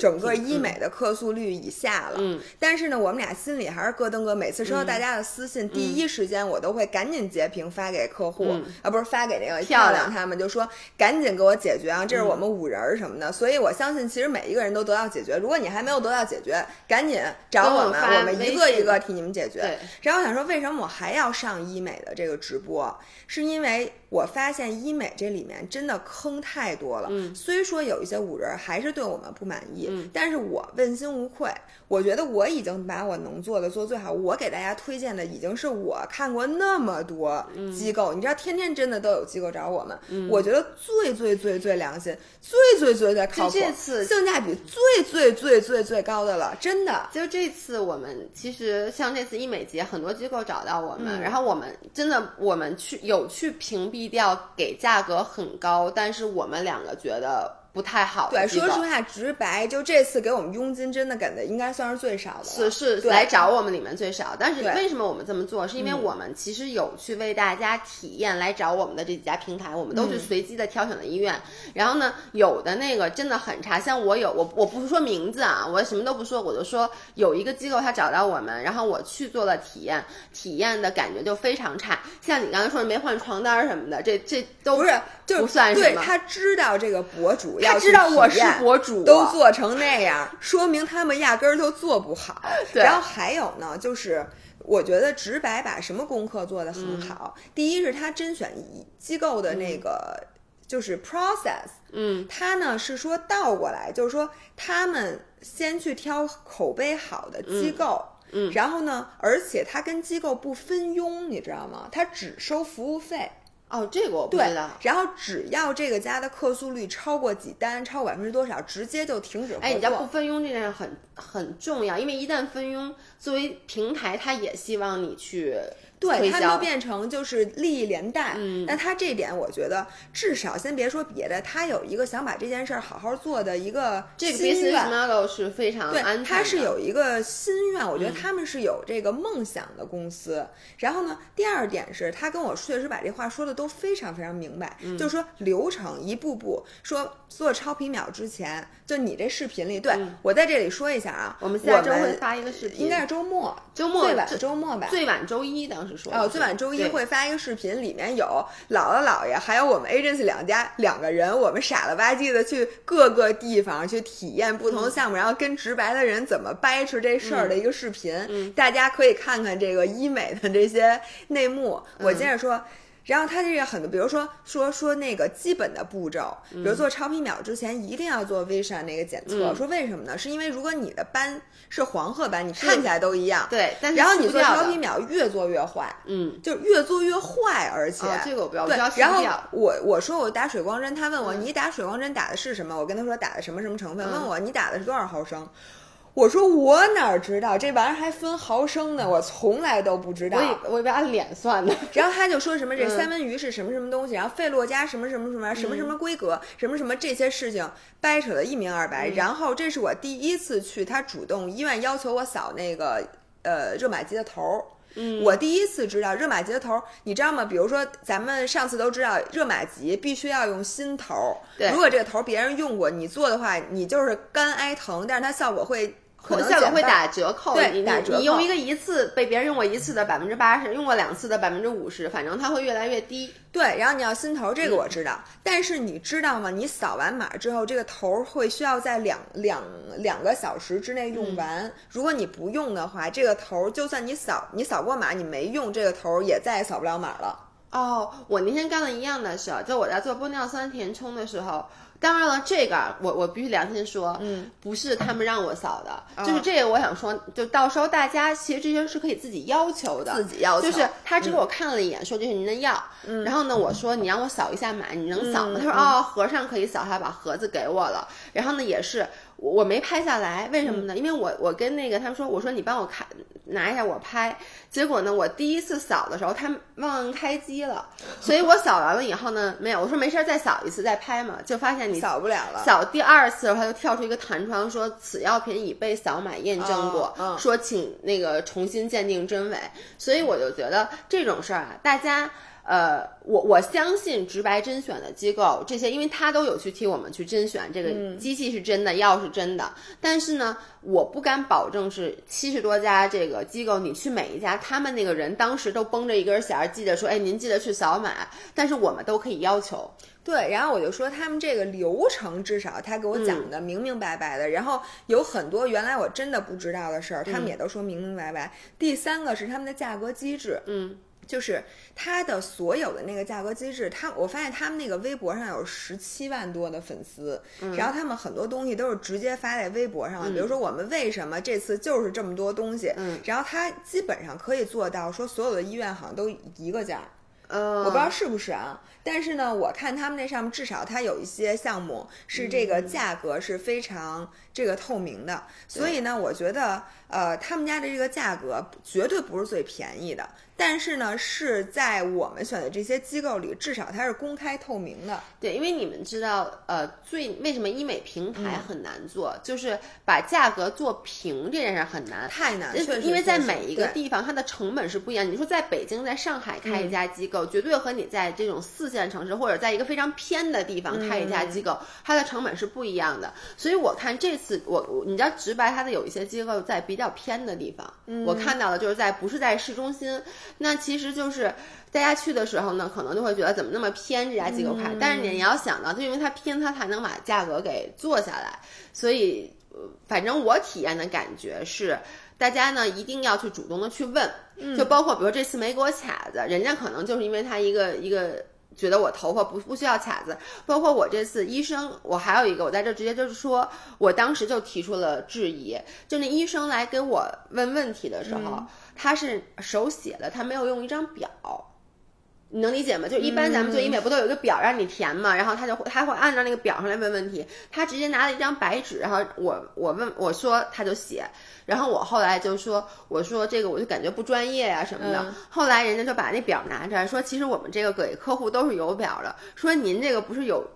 整个医美的客诉率以下了，嗯，但是呢，我们俩心里还是咯噔咯。每次收到大家的私信，第一时间我都会赶紧截屏发给客户，啊，不是发给那个漂亮他们，就说赶紧给我解决啊，这是我们五人儿什么的。所以我相信，其实每一个人都得到解决。如果你还没有得到解决，赶紧找我们，我们一个一个替你们解决。然后我想说，为什么我还要上医美的这个直播？是因为。我发现医美这里面真的坑太多了。嗯，虽说有一些五人还是对我们不满意，嗯，但是我问心无愧。我觉得我已经把我能做的做最好。我给大家推荐的已经是我看过那么多机构，你知道，天天真的都有机构找我们。我觉得最最最最良心、最最最最靠谱、这次性价比最最最最最高的了，真的。就这次我们其实像这次医美节，很多机构找到我们，然后我们真的我们去有去屏蔽。低调给价格很高，但是我们两个觉得。不太好。对，说实话，直白，就这次给我们佣金真的给的应该算是最少的，是是来找我们里面最少。但是为什么我们这么做？是因为我们其实有去为大家体验来找我们的这几家平台，我们都是随机的挑选的医院。然后呢，有的那个真的很差，像我有我我不是说名字啊，我什么都不说，我就说有一个机构他找到我们，然后我去做了体验，体验的感觉就非常差。像你刚才说没换床单什么的，这这都不是就不算什么。他知道这个博主。他知道我是博主，都做成那样，说明他们压根儿都做不好。然后还有呢，就是我觉得直白把什么功课做得很好。第一是他甄选机构的那个。就是 process，嗯，他呢是说倒过来，就是说他们先去挑口碑好的机构。嗯，然后呢，而且他跟机构不分佣，你知道吗？他只收服务费。哦，这个我不对知道。，然后只要这个家的客诉率超过几单，超过百分之多少，直接就停止合作。哎，你知道不分佣这件事很很重要，因为一旦分佣，作为平台，他也希望你去对，它就变成就是利益连带。嗯那他这点，我觉得至少先别说别的，他有一个想把这件事儿好好做的一个这个心愿。model 是非常安对。他是有一个心愿，我觉得嗯他们是有这个梦想的公司。然后呢，第二点是他跟我确实把这话说的都非常非常明白，嗯就是说流程一步步说做超皮秒之前，就你这视频里，对、我在这里说一下啊，嗯我我们下周会发一个视频，应该是周末，周末最晚周末吧，最晚周一，当时说哦，最晚周一会发一个视频，里面有姥姥姥爷，还有我们 agency 两家两个人，我们傻了吧唧的去各个地方去体验不嗯同的项目，然后跟直白的人怎么掰扯这事儿的一个视频，嗯大家可以看看这个医美的这些内幕。嗯我接着说。然后它这个很多，比如说说说那个基本的步骤，比嗯。如做超皮秒之前一定要做 Vision 那个检测。嗯。说为什么呢？是因为如果你的斑是黄褐斑，你看起来都一样，对，但是然后你做超皮秒越做越坏，嗯，就越做越坏，而且、哦这个我不知道，我对知道，撕然后我我说我打水光针，他问我、嗯。你打水光针打的是什么？我跟他说打的什么什么成分，嗯。问我你打的是多少毫升？我说我哪知道这玩意儿还分毫升呢？我从来都不知道我。以我以为按脸算的，然后他就说什么这嗯三文鱼是什么什么东西，然后费洛嘉什么什么什么什么什么规格，什么什么这些事情掰扯的一明二白。嗯然后这是我第一次去，他主动医院要求我扫那个呃热玛吉的头儿。嗯我第一次知道热玛吉的头儿，你知道吗？比如说咱们上次都知道热玛吉必须要用新头儿，对如果这个头儿别人用过，你做的话，你就是干挨疼，但是它效果会可能效果会打折扣，对你你打折扣你用一个一次被别人用过一次的百分之八十，用过两次的百分之五十，反正它会越来越低。对，然后你要新头儿，这个嗯我知道，但是你知道吗？你扫完码之后，这个头儿会需要在两两两个小时之内嗯用完。如果你不用的话，这个头儿就算你扫你扫过码，你没用，这个头儿也再也扫不了码了。哦，我那天干了一样的事儿，就我在做玻尿酸填充的时候，当然了，这个我我必须良心说，嗯，不是他们让我扫的，哦就是这个我想说，就到时候大家其实这些是可以自己要求的，自己要求就是他只给我看了一眼，说这是您的药，嗯然后呢，我说你让我扫一下码，你能扫吗？嗯他说哦，盒上可以扫，他把盒子给我了，然后呢也是我我没拍下来，为什么嗯呢？因为我我跟那个他们说，我说你帮我看拿一下我拍，结果呢我第一次扫的时候他忘摁开机了，所以我扫完了以后呢没有，我说没事儿再扫一次再拍嘛，就发现你扫不了了。扫第二次的时候，它就跳出一个弹窗，说此药品已被扫码验证过，说请那个重新鉴定真伪。所以我就觉得这种事儿啊，大家。呃，我我相信直白甄选的机构这些，因为他都有去替我们去甄选，这个机器是真的，药是真的。但是呢，我不敢保证是七十多家这个机构，你去每一家，他们那个人当时都绷着一根弦儿，记得说，哎，您记得去扫码。但是我们都可以要求，对，然后我就说他们这个流程至少他给我讲的明明白白的，然后有很多原来我真的不知道的事儿，他们也都说明明白白。第三个是他们的价格机制，嗯，就是它的所有的那个价格机制，他我发现他们那个微博上有十七万多的粉丝，然后他们很多东西都是直接发在微博上的，比如说我们为什么这次就是这么多东西，嗯。然后他基本上可以做到说所有的医院好像都一个价。呃，我不知道是不是啊，但是呢，我看他们那上面至少它有一些项目是这个价格是非常这个透明的，所以呢，我觉得呃，他们家的这个价格绝对不是最便宜的，但是呢，是在我们选的这些机构里，至少它是公开透明的。对，因为你们知道，呃，最为什么医美平嗯台很难做，就是把价格做平这件事很难。太难，因为在每一个地方，它的成本是不一样。你说在北京、在上海开嗯一家机构，绝对和你在这种四线城市或者在一个非常偏的地方开一家嗯机构，它的成本是不一样的。所以我看这次我我你知道直白它的有一些机构在比较偏的地方，嗯我看到的就是在不是在市中心，那其实就是。大家去的时候呢，可能就会觉得怎么那么偏这家机构开，但是你你要想到，就因为它偏，它才能把价格给做下来，所以，呃反正我体验的感觉是，大家呢一定要去主动的去问，就包括比如这次没给我卡子，人家可能就是因为他一个一个。觉得我头发不不需要卡子，包括我这次医生，我还有一个，我在这直接就是说，我当时就提出了质疑，就那医生来给我问问题的时候，他是手写的，他没有用一张表。你能理解吗？就一般咱们做医美不都有一个表让你填吗？然后他就会他会按照那个表上来问问题。他直接拿了一张白纸，然后我我问我说他就写，然后我后来就说我说这个我就感觉不专业呀什么的。后来人家就把那表拿出来说，其实我们这个给客户都是有表的。说您这个不是有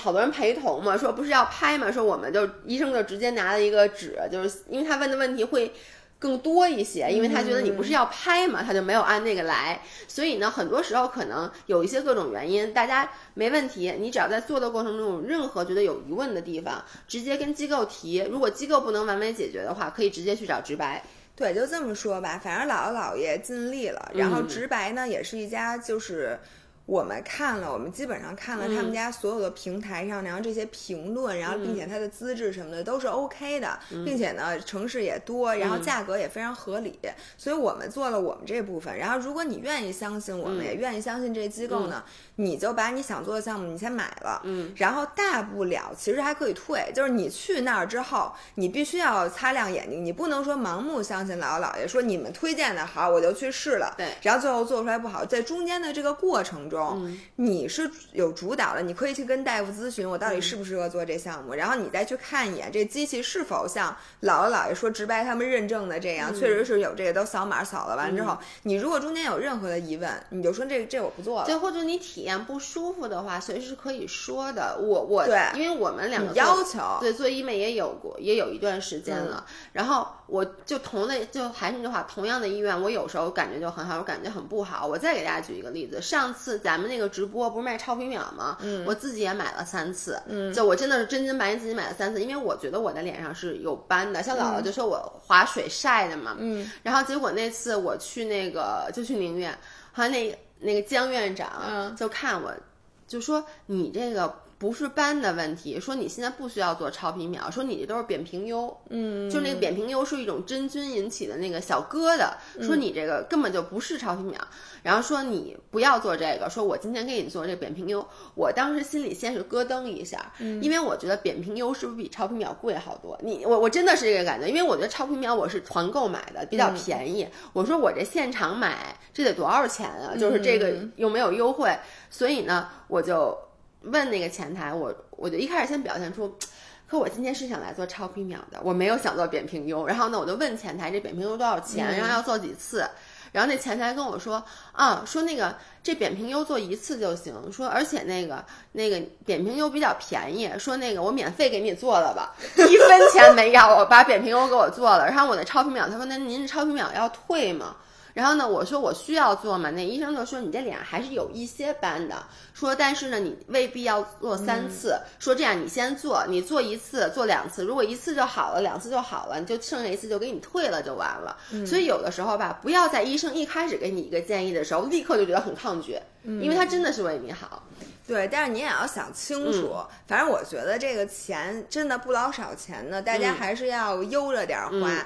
好多人陪同吗？说不是要拍吗？说我们就医生就直接拿了一个纸，就是因为他问的问题会。更多一些，因为他觉得你不是要拍嘛，他就没有按那个来。所以呢，很多时候可能有一些各种原因，大家没问题。你只要在做的过程中有，任何觉得有疑问的地方，直接跟机构提。如果机构不能完美解决的话，可以直接去找直白。对，就这么说吧，反正姥姥姥爷尽力了。然后直白呢，也是一家就是。我们看了，我们基本上看了他们家所有的平台上，然后这些评论，然后并且它的资质什么的都是 OK 的，并且呢城市也多，然后价格也非常合理，所以我们做了我们这部分。然后如果你愿意相信我们，也愿意相信这机构呢，你就把你想做的项目你先买了，嗯，然后大不了其实还可以退，就是你去那儿之后，你必须要擦亮眼睛，你不能说盲目相信姥姥姥爷说你们推荐的好我就去试了，对，然后最后做出来不好，在中间的这个过程中。中，你是有主导的，你可以去跟大夫咨询，我到底适不适合做这项目，然后你再去看一眼这机器是否像姥姥姥爷说直白他们认证的这样，确实是有这个都扫码扫了完之后，你如果中间有任何的疑问，你就说这这我不做了。对或者你体验不舒服的话，随时可以说的。我我对，因为我们两个要求。对做医美也有过，也有一段时间了，然后。我就同类，就还是那句话，同样的医院，我有时候感觉就很好，我感觉很不好。我再给大家举一个例子，上次咱们那个直播不是卖超皮秒吗？嗯，我自己也买了三次，嗯，就我真的是真金白银自己买了三次，因为我觉得我的脸上是有斑的，像姥姥就说我划水晒的嘛，嗯，然后结果那次我去那个就去宁院，好像那那个江院长就看我，就说你这个。不是斑的问题，说你现在不需要做超皮秒，说你这都是扁平疣，嗯，就那个扁平疣是一种真菌引起的那个小疙瘩，说你这个根本就不是超皮秒，然后说你不要做这个，说我今天给你做这扁平疣，我当时心里先是咯噔一下，因为我觉得扁平疣是不是比超皮秒贵好多？你我我真的是这个感觉，因为我觉得超皮秒我是团购买的，比较便宜，我说我这现场买这得多少钱啊？就是这个又没有优惠，所以呢，我就。问那个前台，我我就一开始先表现出，可我今天是想来做超皮秒的，我没有想做扁平疣。然后呢，我就问前台这扁平疣多少钱，然后要做几次。然后那前台跟我说，啊，说那个这扁平疣做一次就行，说而且那个那个扁平疣比较便宜，说那个我免费给你做了吧，一分钱没要，我把扁平疣给我做了。然后我的超皮秒，他说那您超皮秒要退吗？然后呢，我说我需要做嘛，那医生就说你这脸还是有一些斑的，说但是呢你未必要做三次，说这样你先做，你做一次做两次，如果一次就好了，两次就好了，你就剩下一次就给你退了就完了。所以有的时候吧，不要在医生一开始给你一个建议的时候，立刻就觉得很抗拒，因为他真的是为你好。对，但是你也要想清楚，反正我觉得这个钱真的不老少钱呢，大家还是要悠着点花。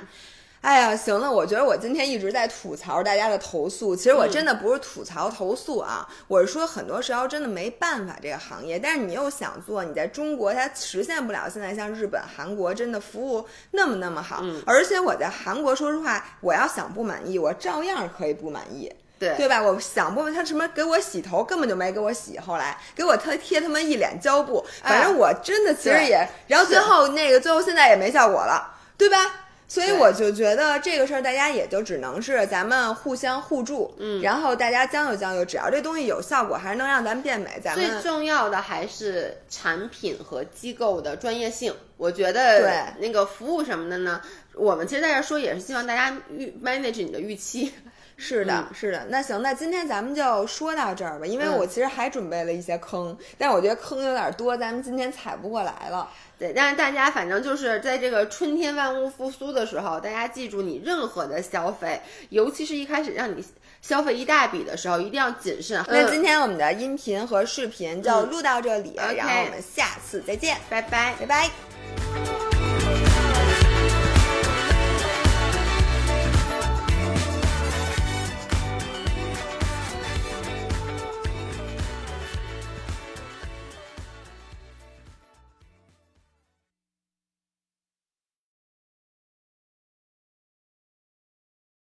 哎呀，行了，我觉得我今天一直在吐槽大家的投诉，其实我真的不是吐槽投诉啊，我是说很多时候真的没办法这个行业，但是你又想做，你在中国它实现不了现在像日本、韩国真的服务那么那么好，而且我在韩国说实话，我要想不满意，我照样可以不满意，对对吧？我想不他什么给我洗头根本就没给我洗，后来给我特贴他妈一脸胶布，反正我真的其实也，然后最后那个最后现在也没效果了，对吧？所以我就觉得这个事儿，大家也就只能是咱们互相互助，嗯，然后大家将就将就，只要这东西有效果，还是能让咱们变美。咱们最重要的还是产品和机构的专业性。我觉得对那个服务什么的呢，我们其实在这说也是希望大家预 manage 你的预期。是的，是的。那行，那今天咱们就说到这儿吧，因为我其实还准备了一些坑，但我觉得坑有点多，咱们今天踩不过来了。对，但是大家反正就是在这个春天万物复苏的时候，大家记住，你任何的消费，尤其是一开始让你消费一大笔的时候，一定要谨慎。那今天我们的音频和视频就录到这里，然后我们下次再见，拜拜，拜拜。